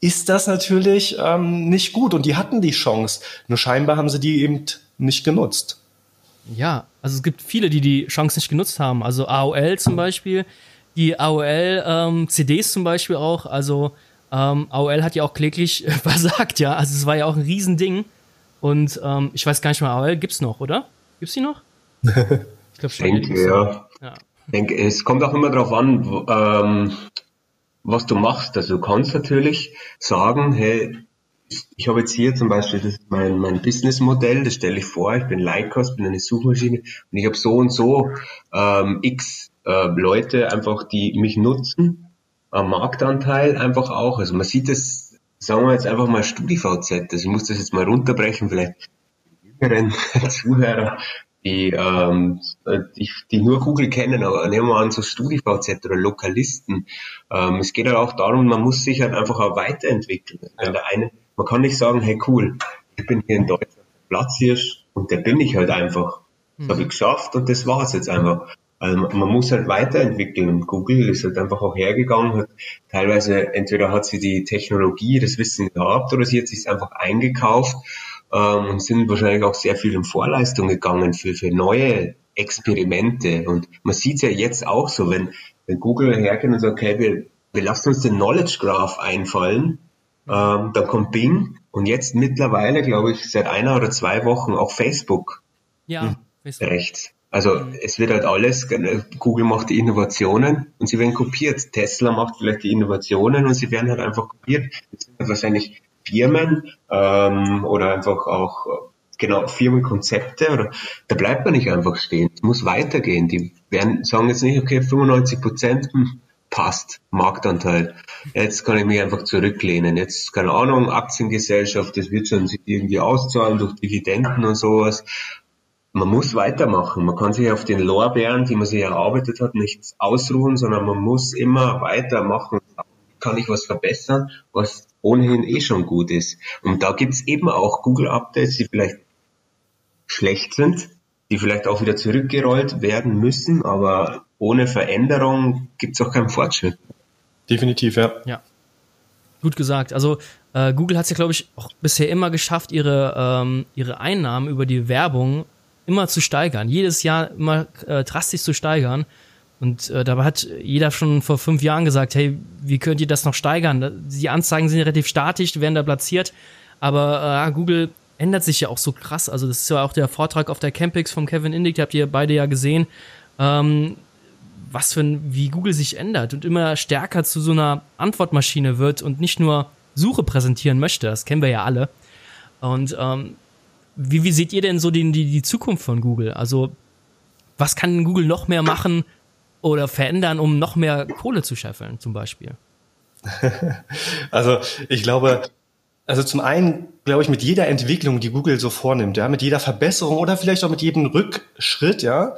ist das natürlich ähm, nicht gut. Und die hatten die Chance. Nur scheinbar haben sie die eben nicht genutzt. Ja, also es gibt viele, die die Chance nicht genutzt haben. Also AOL zum Beispiel, die AOL-CDs ähm, zum Beispiel auch. Also ähm, AOL hat ja auch kläglich versagt, ja. Also es war ja auch ein Riesending. Und ähm, ich weiß gar nicht mehr, AOL gibt's noch, oder? Gibt's die noch? Ich glaube schon. Denke, ja. ja. Denke, es kommt auch immer darauf an, ähm, was du machst. Also du kannst natürlich sagen, hey, ich habe jetzt hier zum Beispiel, das ist mein, mein Businessmodell, das stelle ich vor, ich bin Lycos, bin eine Suchmaschine und ich habe so und so ähm, x äh, Leute einfach, die mich nutzen Marktanteil einfach auch. Also man sieht es, sagen wir jetzt einfach mal StudiVZ, also ich muss das jetzt mal runterbrechen, vielleicht jüngeren Zuhörer, die, ähm, die, die nur Google kennen, aber nehmen wir an, so StudiVZ oder Lokalisten. Ähm, es geht halt auch darum, man muss sich halt einfach auch weiterentwickeln. Ja. Der eine, man kann nicht sagen, hey cool, ich bin hier in Deutschland Platzhirsch und der bin ich halt einfach. Das mhm. habe ich geschafft und das war's jetzt einfach. Also man muss halt weiterentwickeln. Google ist halt einfach auch hergegangen, hat teilweise entweder hat sie die Technologie, das Wissen gehabt oder sie hat sich einfach eingekauft ähm, und sind wahrscheinlich auch sehr viel in Vorleistung gegangen für, für neue Experimente. Und man sieht es ja jetzt auch so, wenn, wenn Google hergeht und sagt, okay, wir, wir lassen uns den Knowledge Graph einfallen, ähm, dann kommt Bing und jetzt mittlerweile, glaube ich, seit einer oder zwei Wochen auch Facebook. Ja, hm, Facebook. Rechts. Also es wird halt alles, Google macht die Innovationen und sie werden kopiert. Tesla macht vielleicht die Innovationen und sie werden halt einfach kopiert. Das sind halt wahrscheinlich Firmen ähm, oder einfach auch genau Firmenkonzepte oder da bleibt man nicht einfach stehen. Es muss weitergehen. Die werden sagen jetzt nicht, okay, 95 Prozent hm, passt, Marktanteil. Jetzt kann ich mich einfach zurücklehnen. Jetzt, keine Ahnung, Aktiengesellschaft, das wird schon sich irgendwie auszahlen durch Dividenden und sowas man muss weitermachen. Man kann sich auf den Lorbeeren, die man sich erarbeitet hat, nicht ausruhen, sondern man muss immer weitermachen. Kann ich was verbessern, was ohnehin eh schon gut ist. Und da gibt's eben auch Google-Updates, die vielleicht schlecht sind, die vielleicht auch wieder zurückgerollt werden müssen, aber ohne Veränderung gibt's auch keinen Fortschritt. Definitiv, ja. Ja. Gut gesagt. Also äh, Google hat es ja, glaube ich, auch bisher immer geschafft, ihre, ähm, ihre Einnahmen über die Werbung immer zu steigern. Jedes Jahr immer äh, drastisch zu steigern. Und äh, dabei hat jeder schon vor fünf Jahren gesagt, hey, wie könnt ihr das noch steigern? Die Anzeigen sind relativ statisch, werden da platziert. Aber äh, Google ändert sich ja auch so krass. Also das ist ja auch der Vortrag auf der Campix vom Kevin Indig, habt ihr beide ja gesehen. Ähm, was für ein, wie Google sich ändert und immer stärker zu so einer Antwortmaschine wird und nicht nur Suche präsentieren möchte. Das kennen wir ja alle. Und ähm, wie, wie seht ihr denn so die, die, die Zukunft von Google? Also was kann Google noch mehr machen oder verändern, um noch mehr Kohle zu scheffeln, zum Beispiel? also ich glaube, also zum einen glaube ich mit jeder Entwicklung, die Google so vornimmt, ja, mit jeder Verbesserung oder vielleicht auch mit jedem Rückschritt, ja,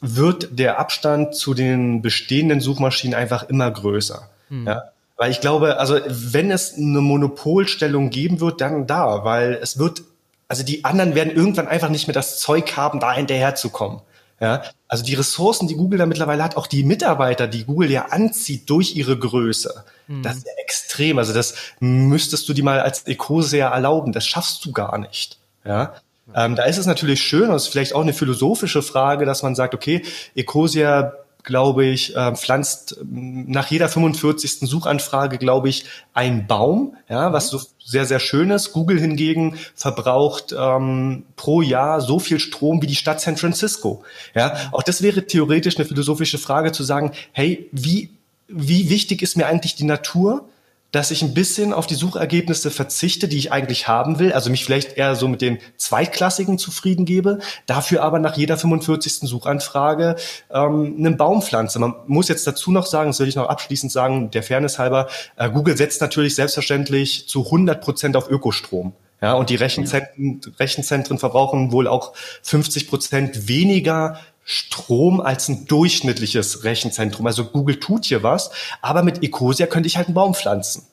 wird der Abstand zu den bestehenden Suchmaschinen einfach immer größer. Hm. Ja? Weil ich glaube, also wenn es eine Monopolstellung geben wird, dann da, weil es wird, also die anderen werden irgendwann einfach nicht mehr das Zeug haben, da hinterherzukommen. Ja, also die Ressourcen, die Google da mittlerweile hat, auch die Mitarbeiter, die Google ja anzieht durch ihre Größe, mhm. das ist ja extrem. Also das müsstest du dir mal als Ecosia erlauben. Das schaffst du gar nicht. Ja, ähm, da ist es natürlich schön, das ist vielleicht auch eine philosophische Frage, dass man sagt, okay, Ecosia glaube ich, äh, pflanzt ähm, nach jeder 45. Suchanfrage, glaube ich, ein Baum, ja, was so sehr, sehr schön ist. Google hingegen verbraucht ähm, pro Jahr so viel Strom wie die Stadt San Francisco. Ja, auch das wäre theoretisch eine philosophische Frage zu sagen, hey, wie, wie wichtig ist mir eigentlich die Natur? Dass ich ein bisschen auf die Suchergebnisse verzichte, die ich eigentlich haben will, also mich vielleicht eher so mit den zweitklassigen zufrieden gebe, dafür aber nach jeder 45. Suchanfrage ähm, einen Baum pflanze. Man muss jetzt dazu noch sagen, das will ich noch abschließend sagen, der Fairness halber, äh, Google setzt natürlich selbstverständlich zu 100 Prozent auf Ökostrom. Ja, und die Rechenzentren, Rechenzentren verbrauchen wohl auch 50 Prozent weniger Strom als ein durchschnittliches Rechenzentrum. Also Google tut hier was, aber mit Ecosia könnte ich halt einen Baum pflanzen.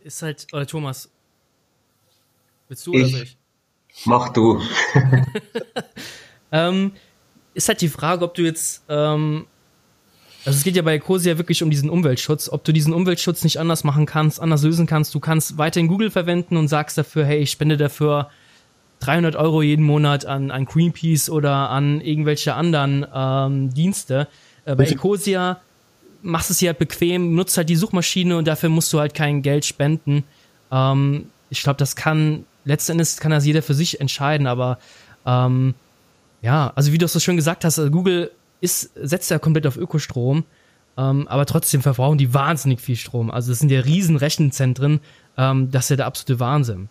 Ist halt, oder Thomas, willst du ich, oder soll ich? Mach du. ähm, ist halt die Frage, ob du jetzt, ähm, also es geht ja bei Ecosia wirklich um diesen Umweltschutz, ob du diesen Umweltschutz nicht anders machen kannst, anders lösen kannst. Du kannst weiterhin Google verwenden und sagst dafür, hey, ich spende dafür 300 Euro jeden Monat an, an Greenpeace oder an irgendwelche anderen ähm, Dienste. Äh, bei Ecosia machst es dir halt bequem, nutzt halt die Suchmaschine und dafür musst du halt kein Geld spenden. Ähm, ich glaube, das kann, letztendlich kann das jeder für sich entscheiden, aber ähm, ja, also wie du es so schön gesagt hast, also Google ist, setzt ja komplett auf Ökostrom, ähm, aber trotzdem verbrauchen die wahnsinnig viel Strom. Also es sind ja riesen Rechenzentren, ähm, das ist ja der absolute Wahnsinn.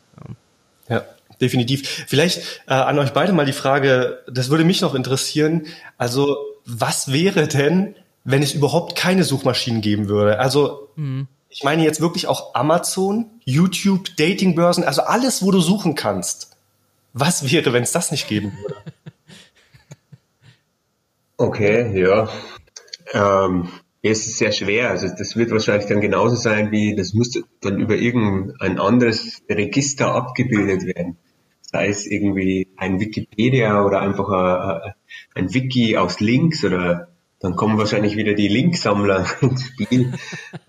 Ja. ja definitiv. Vielleicht äh, an euch beide mal die Frage, das würde mich noch interessieren. Also, was wäre denn, wenn es überhaupt keine Suchmaschinen geben würde? Also, mhm. ich meine jetzt wirklich auch Amazon, YouTube, Datingbörsen, also alles, wo du suchen kannst. Was wäre, wenn es das nicht geben würde? Okay, ja. Ähm, es ist sehr schwer. Also das wird wahrscheinlich dann genauso sein wie, das müsste dann über irgendein anderes Register abgebildet werden sei es irgendwie ein Wikipedia oder einfach ein, ein Wiki aus Links oder dann kommen wahrscheinlich wieder die Linksammler ins Spiel.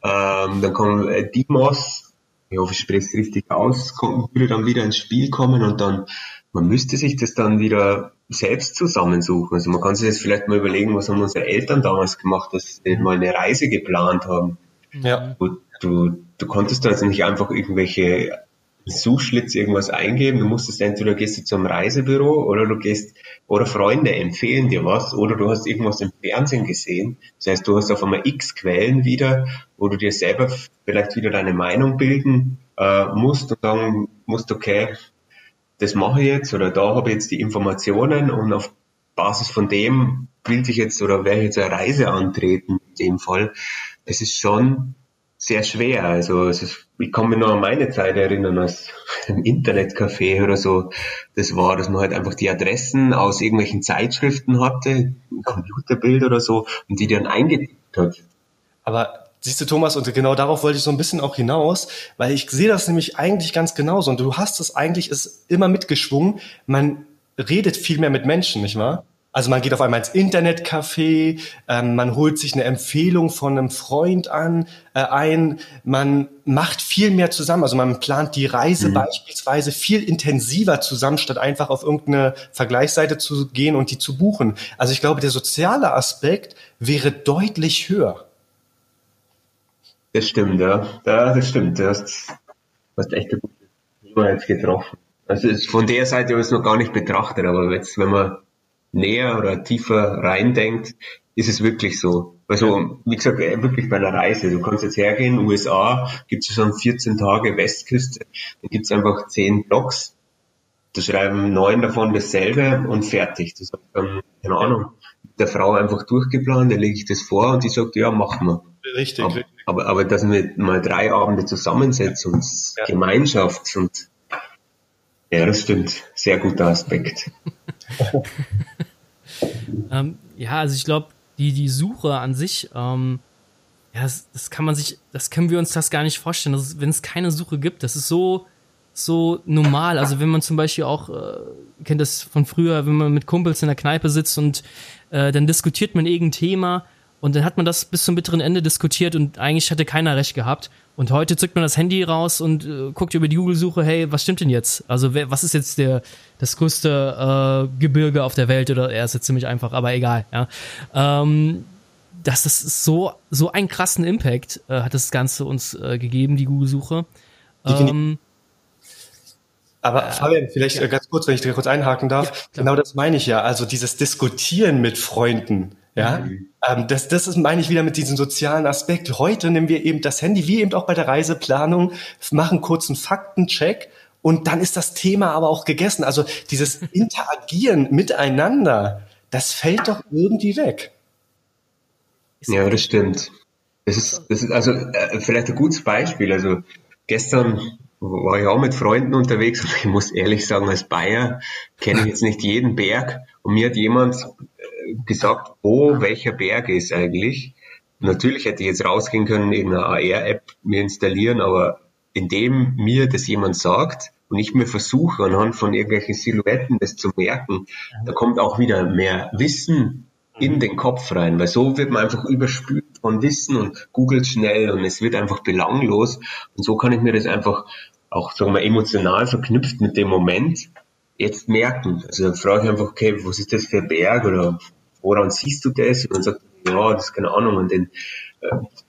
ähm, dann kommen äh, Demos, ich hoffe, ich spreche es richtig aus, würde dann wieder ins Spiel kommen und dann, man müsste sich das dann wieder selbst zusammensuchen. Also man kann sich jetzt vielleicht mal überlegen, was haben unsere Eltern damals gemacht, dass sie mal eine Reise geplant haben. Ja. Du, du, du konntest da also nicht einfach irgendwelche Suchschlitz irgendwas eingeben. Du musstest entweder gehst du zum Reisebüro oder du gehst, oder Freunde empfehlen dir was oder du hast irgendwas im Fernsehen gesehen. Das heißt, du hast auf einmal x Quellen wieder, wo du dir selber vielleicht wieder deine Meinung bilden äh, musst und sagen musst, okay, das mache ich jetzt oder da habe ich jetzt die Informationen und auf Basis von dem will ich jetzt oder werde ich jetzt eine Reise antreten in dem Fall. Es ist schon sehr schwer. Also ist, ich kann mich noch an meine Zeit erinnern, als im Internetcafé oder so, das war, dass man halt einfach die Adressen aus irgendwelchen Zeitschriften hatte, ein Computerbild oder so, und die dann eingetippt hat. Aber siehst du, Thomas, und genau darauf wollte ich so ein bisschen auch hinaus, weil ich sehe das nämlich eigentlich ganz genauso. Und du hast es eigentlich ist immer mitgeschwungen. Man redet viel mehr mit Menschen, nicht wahr? Also man geht auf einmal ins Internetcafé, ähm, man holt sich eine Empfehlung von einem Freund an äh, ein, man macht viel mehr zusammen. Also man plant die Reise mhm. beispielsweise viel intensiver zusammen, statt einfach auf irgendeine Vergleichsseite zu gehen und die zu buchen. Also ich glaube, der soziale Aspekt wäre deutlich höher. Das stimmt, ja. ja das stimmt. Du hast, hast echt eine gute Nummer jetzt getroffen. Also von der Seite habe ich es noch gar nicht betrachtet, aber jetzt, wenn man näher oder tiefer reindenkt, ist es wirklich so. Also, wie gesagt, äh, wirklich bei einer Reise. Du kannst jetzt hergehen, USA, gibt es schon 14 Tage Westküste, dann gibt es einfach 10 Blocks, da schreiben neun davon dasselbe und fertig. Das hat dann, keine Ahnung, der Frau einfach durchgeplant, dann lege ich das vor und die sagt, ja, machen wir. Richtig, aber, richtig. Aber, aber dass wir mal drei Abende zusammensetzen und ja. Gemeinschaft und ja, das stimmt. Sehr guter Aspekt. ähm, ja, also ich glaube, die, die Suche an sich, ähm, ja, das, das, kann man sich, das können wir uns das gar nicht vorstellen. wenn es keine Suche gibt, das ist so, so normal. Also wenn man zum Beispiel auch, äh, kennt das von früher, wenn man mit Kumpels in der Kneipe sitzt und äh, dann diskutiert man irgendein Thema und dann hat man das bis zum bitteren Ende diskutiert und eigentlich hatte keiner recht gehabt. Und heute zückt man das Handy raus und äh, guckt über die Google-Suche, hey, was stimmt denn jetzt? Also wer, was ist jetzt der das größte äh, Gebirge auf der Welt? Oder er ist jetzt ziemlich einfach, aber egal. Ja, ähm, das ist so so einen krassen Impact äh, hat das Ganze uns äh, gegeben, die Google-Suche. Ähm, aber äh, Fabian, vielleicht ja. ganz kurz, wenn ich da kurz einhaken darf. Ja, genau das meine ich ja. Also dieses Diskutieren mit Freunden. Ja, mhm. ähm, das, das ist, meine ich wieder mit diesem sozialen Aspekt. Heute nehmen wir eben das Handy, wie eben auch bei der Reiseplanung, machen kurz einen Faktencheck und dann ist das Thema aber auch gegessen. Also dieses Interagieren miteinander, das fällt doch irgendwie weg. Ja, das stimmt. Das ist, das ist also äh, vielleicht ein gutes Beispiel. Also gestern war ich auch mit Freunden unterwegs und ich muss ehrlich sagen, als Bayer kenne ich jetzt nicht jeden Berg und mir hat jemand gesagt, wo welcher Berg ist eigentlich. Natürlich hätte ich jetzt rausgehen können, irgendeine AR-App mir installieren, aber indem mir das jemand sagt und ich mir versuche, anhand von irgendwelchen Silhouetten das zu merken, da kommt auch wieder mehr Wissen in den Kopf rein, weil so wird man einfach überspült von Wissen und googelt schnell und es wird einfach belanglos und so kann ich mir das einfach auch, sagen wir, emotional verknüpft mit dem Moment jetzt merken. Also dann frage ich einfach, okay, was ist das für ein Berg oder woran siehst du das? Und dann sagt ja, das ist keine Ahnung. Und dann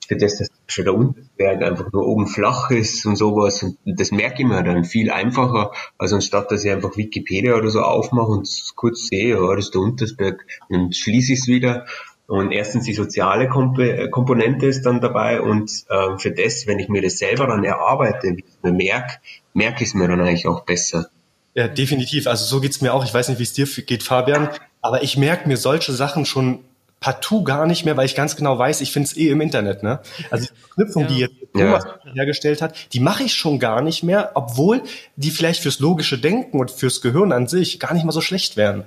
für das, dass schon der Unterberg einfach nur oben flach ist und sowas. Und das merke ich mir dann viel einfacher, als anstatt, dass ich einfach Wikipedia oder so aufmache und kurz sehe, ja, das ist der Unterberg, dann schließe ich es wieder. Und erstens die soziale Komp Komponente ist dann dabei und äh, für das, wenn ich mir das selber dann erarbeite, wie ich es mir merke, merke ich es mir dann eigentlich auch besser. Ja, definitiv. Also so geht's mir auch. Ich weiß nicht, wie es dir geht, Fabian, aber ich merke mir solche Sachen schon partout gar nicht mehr, weil ich ganz genau weiß, ich finde es eh im Internet. Ne? Also die Verknüpfung, ja. die jetzt Thomas ja. hergestellt hat, die mache ich schon gar nicht mehr, obwohl die vielleicht fürs logische Denken und fürs Gehirn an sich gar nicht mal so schlecht wären.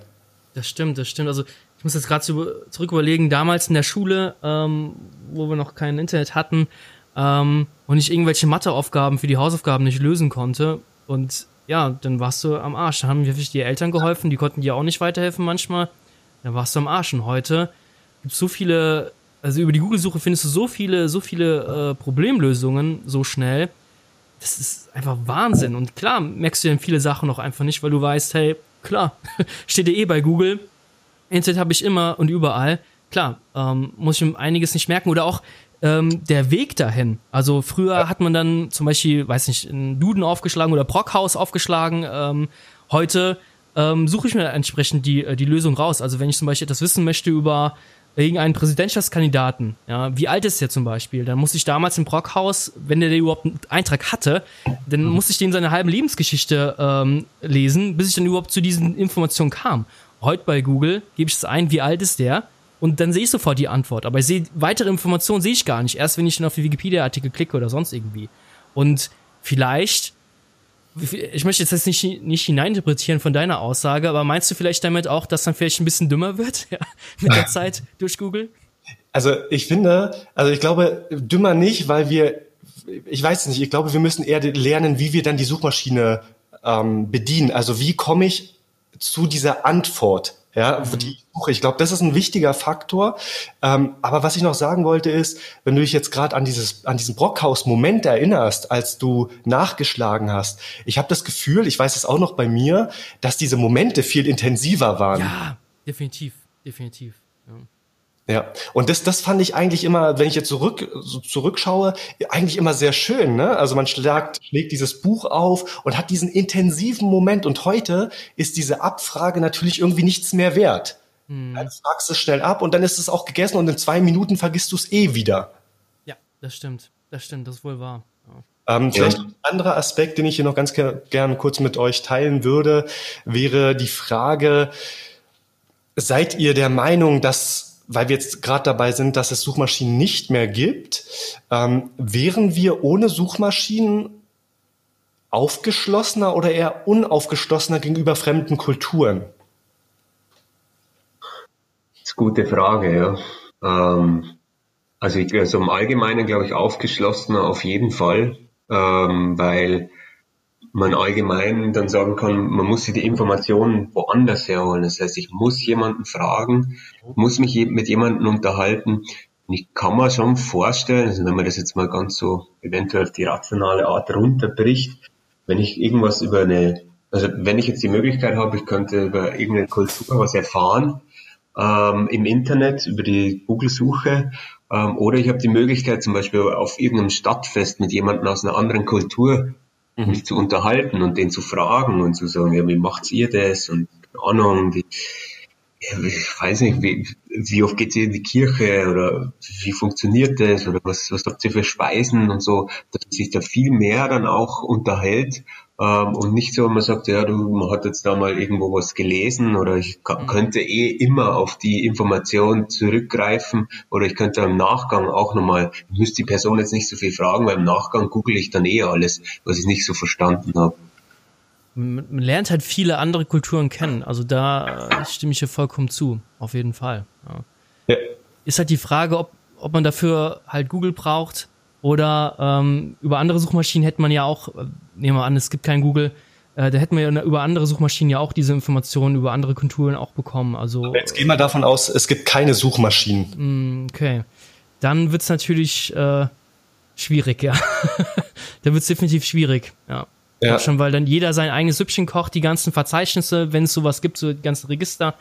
Das stimmt, das stimmt. Also ich muss jetzt gerade zurück überlegen, damals in der Schule, ähm, wo wir noch kein Internet hatten ähm, und ich irgendwelche Matheaufgaben für die Hausaufgaben nicht lösen konnte und ja, dann warst du am Arsch. Dann haben mir die Eltern geholfen, die konnten dir auch nicht weiterhelfen manchmal. Dann warst du am Arsch. Und heute gibt es so viele, also über die Google-Suche findest du so viele, so viele äh, Problemlösungen so schnell. Das ist einfach Wahnsinn. Und klar, merkst du dann viele Sachen noch einfach nicht, weil du weißt, hey, klar, steht dir eh bei Google. Internet habe ich immer und überall. Klar, ähm, muss ich einiges nicht merken. Oder auch, ähm, der Weg dahin. Also früher hat man dann zum Beispiel, weiß nicht, einen Duden aufgeschlagen oder Brockhaus aufgeschlagen. Ähm, heute ähm, suche ich mir entsprechend die, äh, die Lösung raus. Also wenn ich zum Beispiel etwas wissen möchte über irgendeinen Präsidentschaftskandidaten, ja, wie alt ist der zum Beispiel, dann muss ich damals im Brockhaus, wenn der, überhaupt einen Eintrag hatte, dann mhm. muss ich dem seine halbe Lebensgeschichte ähm, lesen, bis ich dann überhaupt zu diesen Informationen kam. Heute bei Google gebe ich es ein, wie alt ist der, und dann sehe ich sofort die Antwort. Aber ich sehe weitere Informationen sehe ich gar nicht. Erst wenn ich dann auf die Wikipedia-Artikel klicke oder sonst irgendwie. Und vielleicht, ich möchte jetzt nicht, nicht hineininterpretieren von deiner Aussage, aber meinst du vielleicht damit auch, dass dann vielleicht ein bisschen dümmer wird ja, mit der Zeit durch Google? Also ich finde, also ich glaube, dümmer nicht, weil wir, ich weiß nicht, ich glaube, wir müssen eher lernen, wie wir dann die Suchmaschine ähm, bedienen. Also wie komme ich zu dieser Antwort? Ja, mhm. die Suche. Ich glaube, das ist ein wichtiger Faktor. Ähm, aber was ich noch sagen wollte ist, wenn du dich jetzt gerade an dieses, an diesen Brockhaus-Moment erinnerst, als du nachgeschlagen hast, ich habe das Gefühl, ich weiß es auch noch bei mir, dass diese Momente viel intensiver waren. Ja, definitiv, definitiv. Ja. Ja, und das, das fand ich eigentlich immer, wenn ich jetzt zurück, so zurückschaue, eigentlich immer sehr schön. Ne? Also man schlägt, schlägt dieses Buch auf und hat diesen intensiven Moment. Und heute ist diese Abfrage natürlich irgendwie nichts mehr wert. Hm. Dann fragst du es schnell ab und dann ist es auch gegessen und in zwei Minuten vergisst du es eh wieder. Ja, das stimmt. Das stimmt, das ist wohl wahr. Ähm, vielleicht ein anderer Aspekt, den ich hier noch ganz gerne kurz mit euch teilen würde, wäre die Frage, seid ihr der Meinung, dass weil wir jetzt gerade dabei sind, dass es Suchmaschinen nicht mehr gibt, ähm, wären wir ohne Suchmaschinen aufgeschlossener oder eher unaufgeschlossener gegenüber fremden Kulturen? Das ist eine gute Frage, ja. Ähm, also, ich, also im Allgemeinen glaube ich aufgeschlossener auf jeden Fall, ähm, weil man allgemein dann sagen kann, man muss sich die Informationen woanders herholen. Das heißt, ich muss jemanden fragen, muss mich mit jemandem unterhalten. Ich kann mir schon vorstellen, also wenn man das jetzt mal ganz so eventuell auf die rationale Art runterbricht, wenn ich irgendwas über eine, also wenn ich jetzt die Möglichkeit habe, ich könnte über irgendeine Kultur was erfahren, ähm, im Internet, über die Google-Suche, ähm, oder ich habe die Möglichkeit, zum Beispiel auf irgendeinem Stadtfest mit jemandem aus einer anderen Kultur mhm. mich zu unterhalten und den zu fragen und zu sagen, ja, wie macht ihr das? Und Ahnung, ja, ich weiß nicht, wie, wie oft geht ihr in die Kirche oder wie funktioniert das oder was, was habt ihr für Speisen und so, dass man sich da viel mehr dann auch unterhält ähm, und nicht so, man sagt, ja, du, man hat jetzt da mal irgendwo was gelesen oder ich mhm. könnte eh immer auf die Information zurückgreifen oder ich könnte im Nachgang auch nochmal, ich müsste die Person jetzt nicht so viel fragen, weil im Nachgang google ich dann eh alles, was ich nicht so verstanden habe. Man lernt halt viele andere Kulturen kennen, also da äh, stimme ich dir vollkommen zu, auf jeden Fall. Ja. Ja. Ist halt die Frage, ob, ob man dafür halt Google braucht, oder ähm, über andere Suchmaschinen hätte man ja auch, äh, nehmen wir an, es gibt kein Google, äh, da hätten wir ja über andere Suchmaschinen ja auch diese Informationen über andere Kulturen auch bekommen. Also Aber jetzt gehen wir davon aus, es gibt keine Suchmaschinen. Mm, okay. Dann wird's natürlich äh, schwierig, ja. dann wird's definitiv schwierig, ja. Ja. Schon, weil dann jeder sein eigenes Süppchen kocht, die ganzen Verzeichnisse, wenn es sowas gibt, so die ganzen Register,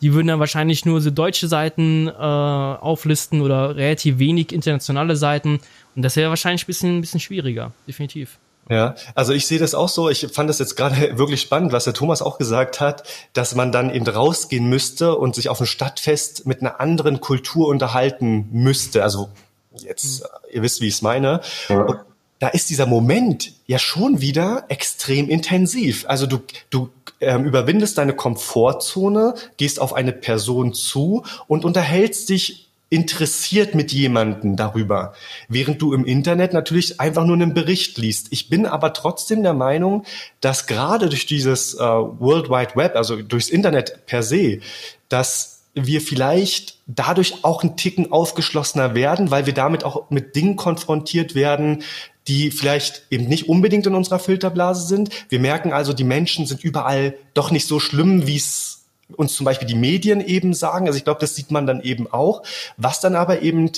die würden dann wahrscheinlich nur so deutsche Seiten äh, auflisten oder relativ wenig internationale Seiten. Und das wäre wahrscheinlich ein bisschen, ein bisschen schwieriger, definitiv. Ja, also ich sehe das auch so. Ich fand das jetzt gerade wirklich spannend, was der Thomas auch gesagt hat, dass man dann eben rausgehen müsste und sich auf ein Stadtfest mit einer anderen Kultur unterhalten müsste. Also jetzt, mhm. ihr wisst, wie ich es meine. Ja. Und da ist dieser Moment ja schon wieder extrem intensiv. Also du, du ähm, überwindest deine Komfortzone, gehst auf eine Person zu und unterhältst dich interessiert mit jemanden darüber, während du im Internet natürlich einfach nur einen Bericht liest. Ich bin aber trotzdem der Meinung, dass gerade durch dieses äh, World Wide Web, also durchs Internet per se, dass wir vielleicht dadurch auch ein Ticken aufgeschlossener werden, weil wir damit auch mit Dingen konfrontiert werden, die vielleicht eben nicht unbedingt in unserer Filterblase sind. Wir merken also, die Menschen sind überall doch nicht so schlimm, wie es uns zum Beispiel die Medien eben sagen. Also ich glaube, das sieht man dann eben auch. Was dann aber eben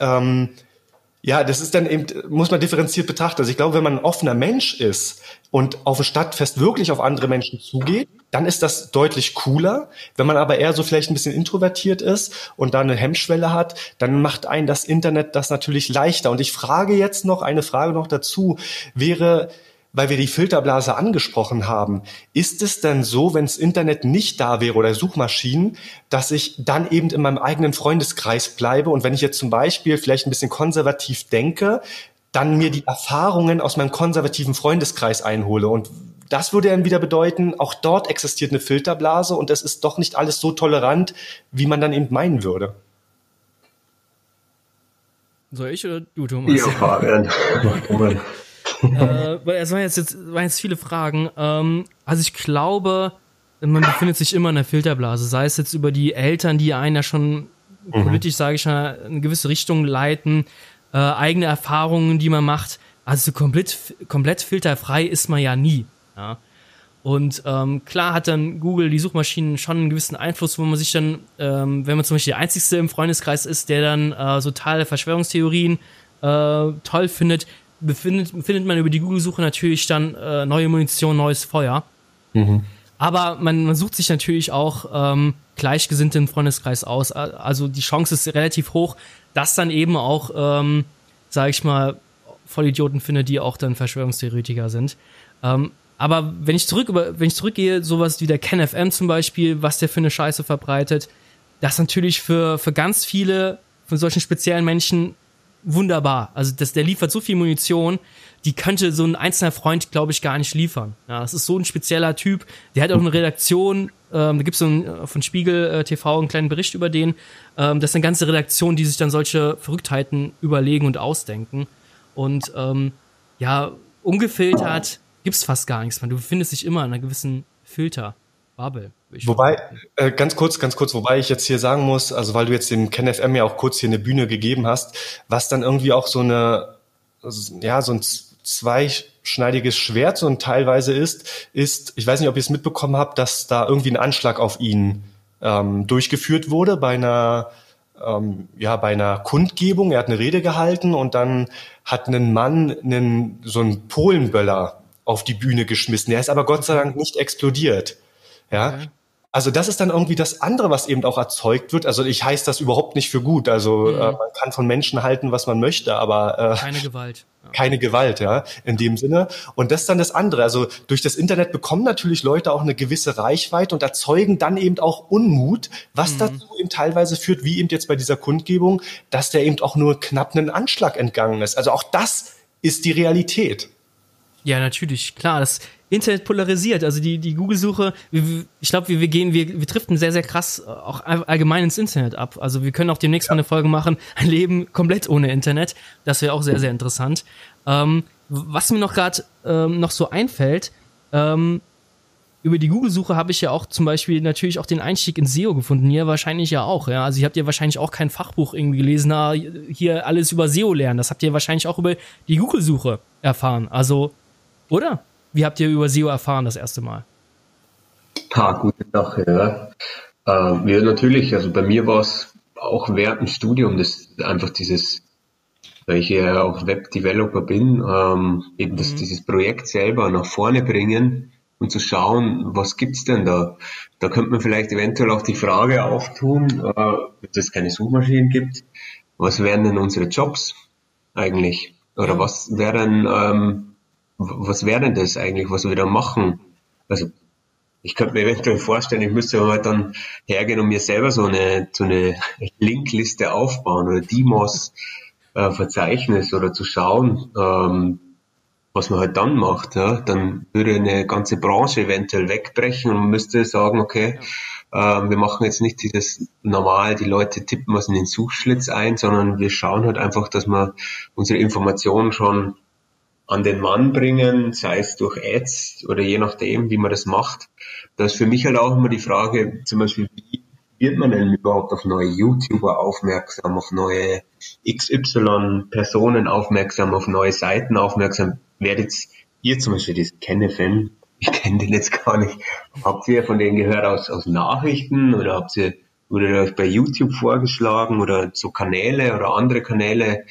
ähm, ja, das ist dann eben, muss man differenziert betrachten. Also ich glaube, wenn man ein offener Mensch ist und auf ein Stadtfest wirklich auf andere Menschen zugeht, dann ist das deutlich cooler. Wenn man aber eher so vielleicht ein bisschen introvertiert ist und da eine Hemmschwelle hat, dann macht einen das Internet das natürlich leichter. Und ich frage jetzt noch, eine Frage noch dazu, wäre, weil wir die Filterblase angesprochen haben. Ist es denn so, wenn das Internet nicht da wäre oder Suchmaschinen, dass ich dann eben in meinem eigenen Freundeskreis bleibe und wenn ich jetzt zum Beispiel vielleicht ein bisschen konservativ denke, dann mir die Erfahrungen aus meinem konservativen Freundeskreis einhole. Und das würde dann wieder bedeuten, auch dort existiert eine Filterblase und es ist doch nicht alles so tolerant, wie man dann eben meinen würde. Soll ich oder du, Thomas? Ja, Fabian. äh, weil es waren jetzt, jetzt, waren jetzt viele Fragen. Ähm, also ich glaube, man befindet sich immer in der Filterblase, sei es jetzt über die Eltern, die einen ja schon mhm. politisch, sage ich mal, in gewisse Richtungen leiten, äh, eigene Erfahrungen, die man macht. Also komplett, komplett filterfrei ist man ja nie. Ja. Und ähm, klar hat dann Google, die Suchmaschinen, schon einen gewissen Einfluss, wo man sich dann, ähm, wenn man zum Beispiel der Einzige im Freundeskreis ist, der dann äh, so Teile Verschwörungstheorien äh, toll findet, befindet, findet man über die Google-Suche natürlich dann äh, neue Munition, neues Feuer. Mhm. Aber man, man sucht sich natürlich auch ähm, Gleichgesinnte im Freundeskreis aus. Also die Chance ist relativ hoch, dass dann eben auch, ähm, sag ich mal, Vollidioten findet, die auch dann Verschwörungstheoretiker sind. Ähm, aber wenn ich zurück, wenn ich zurückgehe, sowas wie der KenFM zum Beispiel, was der für eine Scheiße verbreitet, das natürlich für, für ganz viele von solchen speziellen Menschen wunderbar. Also das, der liefert so viel Munition, die könnte so ein einzelner Freund, glaube ich, gar nicht liefern. Ja, das ist so ein spezieller Typ. Der hat auch eine Redaktion, ähm, da gibt es so äh, von Spiegel äh, TV einen kleinen Bericht über den. Ähm, das ist eine ganze Redaktion, die sich dann solche Verrücktheiten überlegen und ausdenken. Und ähm, ja, ungefiltert gibt's fast gar nichts mehr. Du befindest dich immer in einer gewissen Filter-Bubble. Wobei, äh, ganz kurz, ganz kurz, wobei ich jetzt hier sagen muss, also weil du jetzt dem KenFM ja auch kurz hier eine Bühne gegeben hast, was dann irgendwie auch so eine, ja, so ein zweischneidiges Schwert so ein teilweise ist, ist, ich weiß nicht, ob ihr es mitbekommen habt, dass da irgendwie ein Anschlag auf ihn ähm, durchgeführt wurde bei einer ähm, ja bei einer Kundgebung. Er hat eine Rede gehalten und dann hat ein Mann einen, so einen Polenböller auf die Bühne geschmissen. Er ist aber Gott sei Dank nicht explodiert. Ja. Okay. Also das ist dann irgendwie das andere, was eben auch erzeugt wird. Also ich heiße das überhaupt nicht für gut. Also mhm. äh, man kann von Menschen halten, was man möchte, aber äh, keine Gewalt. Ja. Keine Gewalt, ja, in dem Sinne. Und das ist dann das andere. Also durch das Internet bekommen natürlich Leute auch eine gewisse Reichweite und erzeugen dann eben auch Unmut, was mhm. dazu eben teilweise führt, wie eben jetzt bei dieser Kundgebung, dass der eben auch nur knapp einen Anschlag entgangen ist. Also auch das ist die Realität. Ja, natürlich, klar. Das Internet polarisiert. Also die, die Google-Suche, ich glaube, wir, wir gehen, wir, wir driften sehr, sehr krass auch allgemein ins Internet ab. Also wir können auch demnächst ja. mal eine Folge machen, ein Leben komplett ohne Internet. Das wäre auch sehr, sehr interessant. Ähm, was mir noch gerade ähm, noch so einfällt, ähm, über die Google-Suche habe ich ja auch zum Beispiel natürlich auch den Einstieg in SEO gefunden. Hier wahrscheinlich ja auch, ja. Also ihr habt ja wahrscheinlich auch kein Fachbuch irgendwie gelesen, na, hier alles über SEO lernen. Das habt ihr wahrscheinlich auch über die Google-Suche erfahren. Also oder? Wie habt ihr über SEO erfahren das erste Mal? Ha, gute Sache, ja. Ähm, ja, natürlich, also bei mir war es auch während dem Studium, das einfach dieses, weil ich ja auch Web-Developer bin, ähm, eben das, mhm. dieses Projekt selber nach vorne bringen und zu schauen, was gibt's denn da? Da könnte man vielleicht eventuell auch die Frage auftun, äh, wenn es keine Suchmaschinen gibt, was wären denn unsere Jobs eigentlich? Oder was wären ähm, was wäre denn das eigentlich, was wir da machen? Also ich könnte mir eventuell vorstellen, ich müsste halt dann hergehen und mir selber so eine, so eine Linkliste aufbauen oder Demos äh, oder zu schauen, ähm, was man halt dann macht. Ja? Dann würde eine ganze Branche eventuell wegbrechen und man müsste sagen, okay, äh, wir machen jetzt nicht dieses normal, die Leute tippen was in den Suchschlitz ein, sondern wir schauen halt einfach, dass wir unsere Informationen schon an den Mann bringen, sei es durch Ads oder je nachdem, wie man das macht. Da ist für mich halt auch immer die Frage, zum Beispiel, wie wird man denn überhaupt auf neue YouTuber aufmerksam, auf neue XY-Personen aufmerksam, auf neue Seiten aufmerksam? Werdet ihr zum Beispiel das KenneFan, ich kenne den jetzt gar nicht, habt ihr von denen gehört aus, aus Nachrichten oder habt ihr, wurde euch bei YouTube vorgeschlagen oder so Kanäle oder andere Kanäle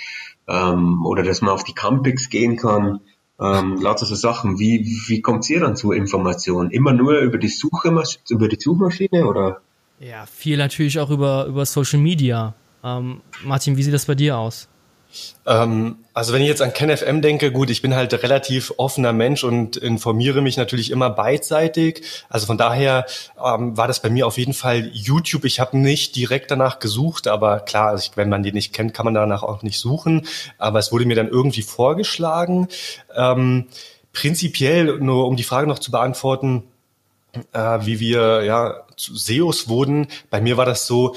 ähm, oder dass man auf die Campings gehen kann. Ähm, lauter so Sachen. Wie, wie kommt ihr dann zu Informationen? Immer nur über die Suche, über die Suchmaschine oder? Ja, viel natürlich auch über, über Social Media. Ähm, Martin, wie sieht das bei dir aus? Ähm, also wenn ich jetzt an KenFM denke, gut, ich bin halt relativ offener Mensch und informiere mich natürlich immer beidseitig. Also von daher ähm, war das bei mir auf jeden Fall YouTube. Ich habe nicht direkt danach gesucht, aber klar, also wenn man die nicht kennt, kann man danach auch nicht suchen. Aber es wurde mir dann irgendwie vorgeschlagen. Ähm, prinzipiell, nur um die Frage noch zu beantworten, äh, wie wir ja zu SEOs wurden. Bei mir war das so,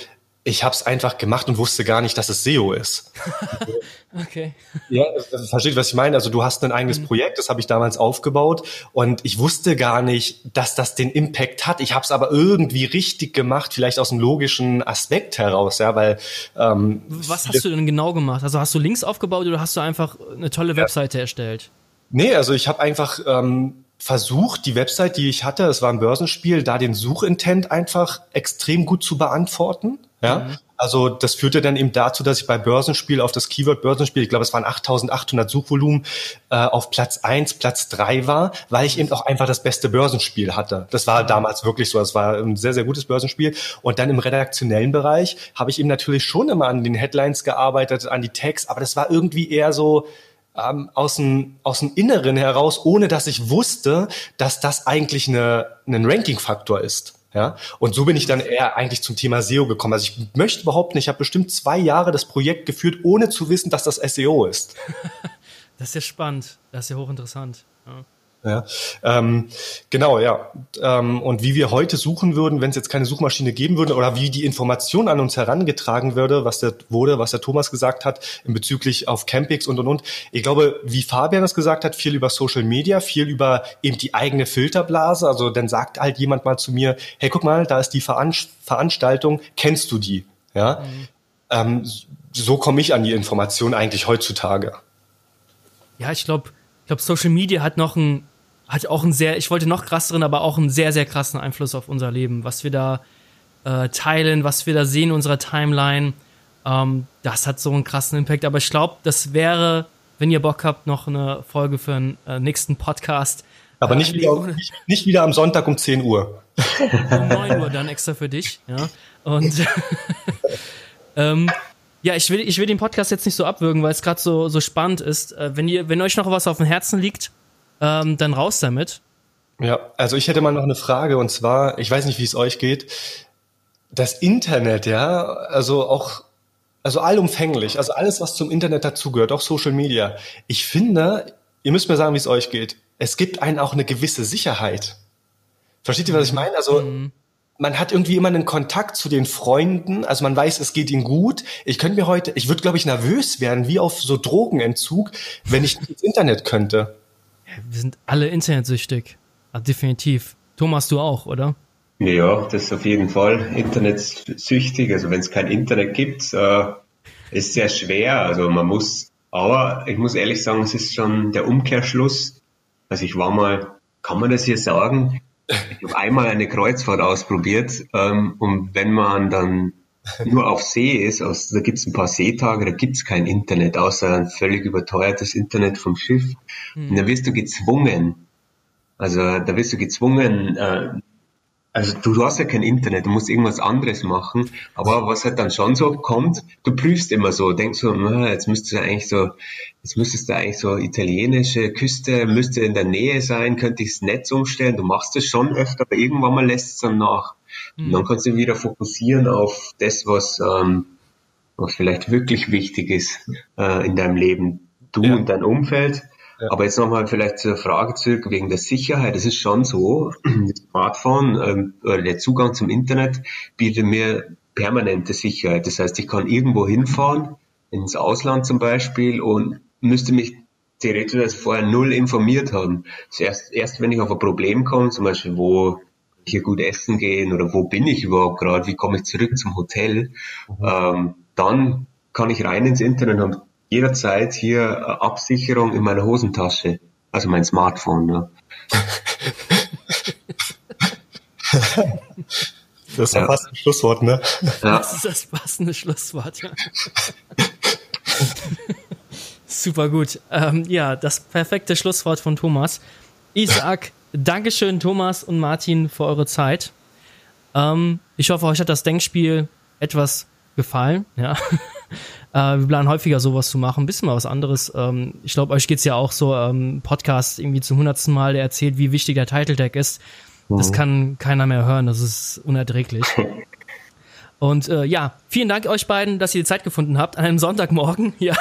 ich habe es einfach gemacht und wusste gar nicht, dass es SEO ist. okay. Ja, versteht, was ich meine? Also du hast ein eigenes mhm. Projekt, das habe ich damals aufgebaut und ich wusste gar nicht, dass das den Impact hat. Ich habe es aber irgendwie richtig gemacht, vielleicht aus einem logischen Aspekt heraus, ja, weil ähm, Was hast du denn genau gemacht? Also hast du Links aufgebaut oder hast du einfach eine tolle Webseite ja. erstellt? Nee, also ich habe einfach ähm, versucht, die Website, die ich hatte, es war ein Börsenspiel, da den Suchintent einfach extrem gut zu beantworten. Ja, mhm. also das führte dann eben dazu, dass ich bei Börsenspiel auf das Keyword Börsenspiel, ich glaube, es waren 8800 Suchvolumen, äh, auf Platz eins, Platz drei war, weil ich eben auch einfach das beste Börsenspiel hatte. Das war mhm. damals wirklich so, es war ein sehr, sehr gutes Börsenspiel. Und dann im redaktionellen Bereich habe ich eben natürlich schon immer an den Headlines gearbeitet, an die Tags, aber das war irgendwie eher so, ähm, aus, dem, aus dem Inneren heraus, ohne dass ich wusste, dass das eigentlich eine, ein Ranking-Faktor ist. Ja, und so bin ich dann eher eigentlich zum Thema SEO gekommen. Also ich möchte behaupten, ich habe bestimmt zwei Jahre das Projekt geführt, ohne zu wissen, dass das SEO ist. das ist ja spannend, das ist ja hochinteressant. Ja. Ja, ähm, genau, ja. Ähm, und wie wir heute suchen würden, wenn es jetzt keine Suchmaschine geben würde, oder wie die Information an uns herangetragen würde, was der wurde, was der Thomas gesagt hat, in bezüglich auf Campings und und und. Ich glaube, wie Fabian das gesagt hat, viel über Social Media, viel über eben die eigene Filterblase. Also dann sagt halt jemand mal zu mir, hey, guck mal, da ist die Veranstaltung, kennst du die? Ja. Mhm. Ähm, so komme ich an die Information eigentlich heutzutage. Ja, ich glaube, glaube, Social Media hat noch ein hat auch einen sehr, ich wollte noch krasseren, aber auch einen sehr, sehr krassen Einfluss auf unser Leben. Was wir da äh, teilen, was wir da sehen in unserer Timeline, ähm, das hat so einen krassen Impact. Aber ich glaube, das wäre, wenn ihr Bock habt, noch eine Folge für einen äh, nächsten Podcast. Aber nicht, äh, wieder, nicht, nicht, wieder am Sonntag um 10 Uhr. um 9 Uhr dann extra für dich, ja. Und ähm, ja, ich will, ich will den Podcast jetzt nicht so abwürgen, weil es gerade so, so spannend ist. Äh, wenn ihr, wenn euch noch was auf dem Herzen liegt, ähm, dann raus damit. Ja, also ich hätte mal noch eine Frage und zwar, ich weiß nicht, wie es euch geht. Das Internet, ja, also auch, also allumfänglich, also alles, was zum Internet dazugehört, auch Social Media. Ich finde, ihr müsst mir sagen, wie es euch geht. Es gibt einen auch eine gewisse Sicherheit. Versteht ihr, was ich meine? Also, mhm. Man hat irgendwie immer einen Kontakt zu den Freunden, also man weiß, es geht ihnen gut. Ich könnte mir heute, ich würde, glaube ich, nervös werden, wie auf so Drogenentzug, wenn ich ins Internet könnte wir sind alle internetsüchtig. Also definitiv. Thomas, du auch, oder? Ja, das ist auf jeden Fall internetsüchtig. Also wenn es kein Internet gibt, äh, ist sehr schwer. Also man muss, aber ich muss ehrlich sagen, es ist schon der Umkehrschluss. Also ich war mal, kann man das hier sagen? Ich habe einmal eine Kreuzfahrt ausprobiert ähm, und wenn man dann nur auf See ist, also da gibt es ein paar Seetage, da gibt es kein Internet, außer ein völlig überteuertes Internet vom Schiff. Mhm. Und da wirst du gezwungen, also da wirst du gezwungen, äh, also du, du hast ja kein Internet, du musst irgendwas anderes machen, aber was halt dann schon so kommt, du prüfst immer so, denkst so, na, jetzt müsstest du eigentlich so, jetzt müsstest du eigentlich so italienische Küste, müsste in der Nähe sein, könnte ich das Netz umstellen, du machst es schon öfter, aber irgendwann mal lässt es dann nach. Und dann kannst du wieder fokussieren auf das, was, ähm, was vielleicht wirklich wichtig ist äh, in deinem Leben. Du ja. und dein Umfeld. Ja. Aber jetzt nochmal vielleicht zur Frage zurück wegen der Sicherheit. Es ist schon so, das Smartphone ähm, oder der Zugang zum Internet bietet mir permanente Sicherheit. Das heißt, ich kann irgendwo hinfahren, ins Ausland zum Beispiel, und müsste mich theoretisch vorher null informiert haben. Zuerst, erst wenn ich auf ein Problem komme, zum Beispiel, wo hier gut essen gehen oder wo bin ich überhaupt gerade, wie komme ich zurück zum Hotel, mhm. ähm, dann kann ich rein ins Internet und jederzeit hier Absicherung in meiner Hosentasche, also mein Smartphone. Ne? Das ist ja. ein Schlusswort, ne? Ja. Das ist das passende Schlusswort, ja. Super gut. Ähm, ja, das perfekte Schlusswort von Thomas. Isaac, Dankeschön, Thomas und Martin, für eure Zeit. Ähm, ich hoffe, euch hat das Denkspiel etwas gefallen. Ja. Äh, wir planen häufiger sowas zu machen, ein bisschen mal was anderes. Ähm, ich glaube, euch geht's ja auch so, ähm, Podcast irgendwie zum hundertsten Mal, der erzählt, wie wichtig der Title Tag ist. Das kann keiner mehr hören, das ist unerträglich. Und äh, ja, vielen Dank euch beiden, dass ihr die Zeit gefunden habt, an einem Sonntagmorgen hier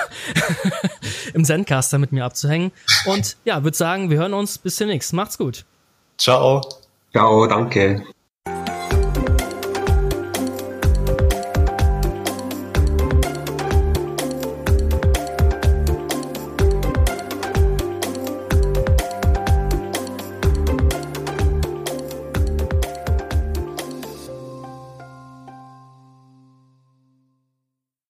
im Zencaster mit mir abzuhängen. Und ja, würde sagen, wir hören uns bis demnächst. Macht's gut. Ciao. Ciao, danke.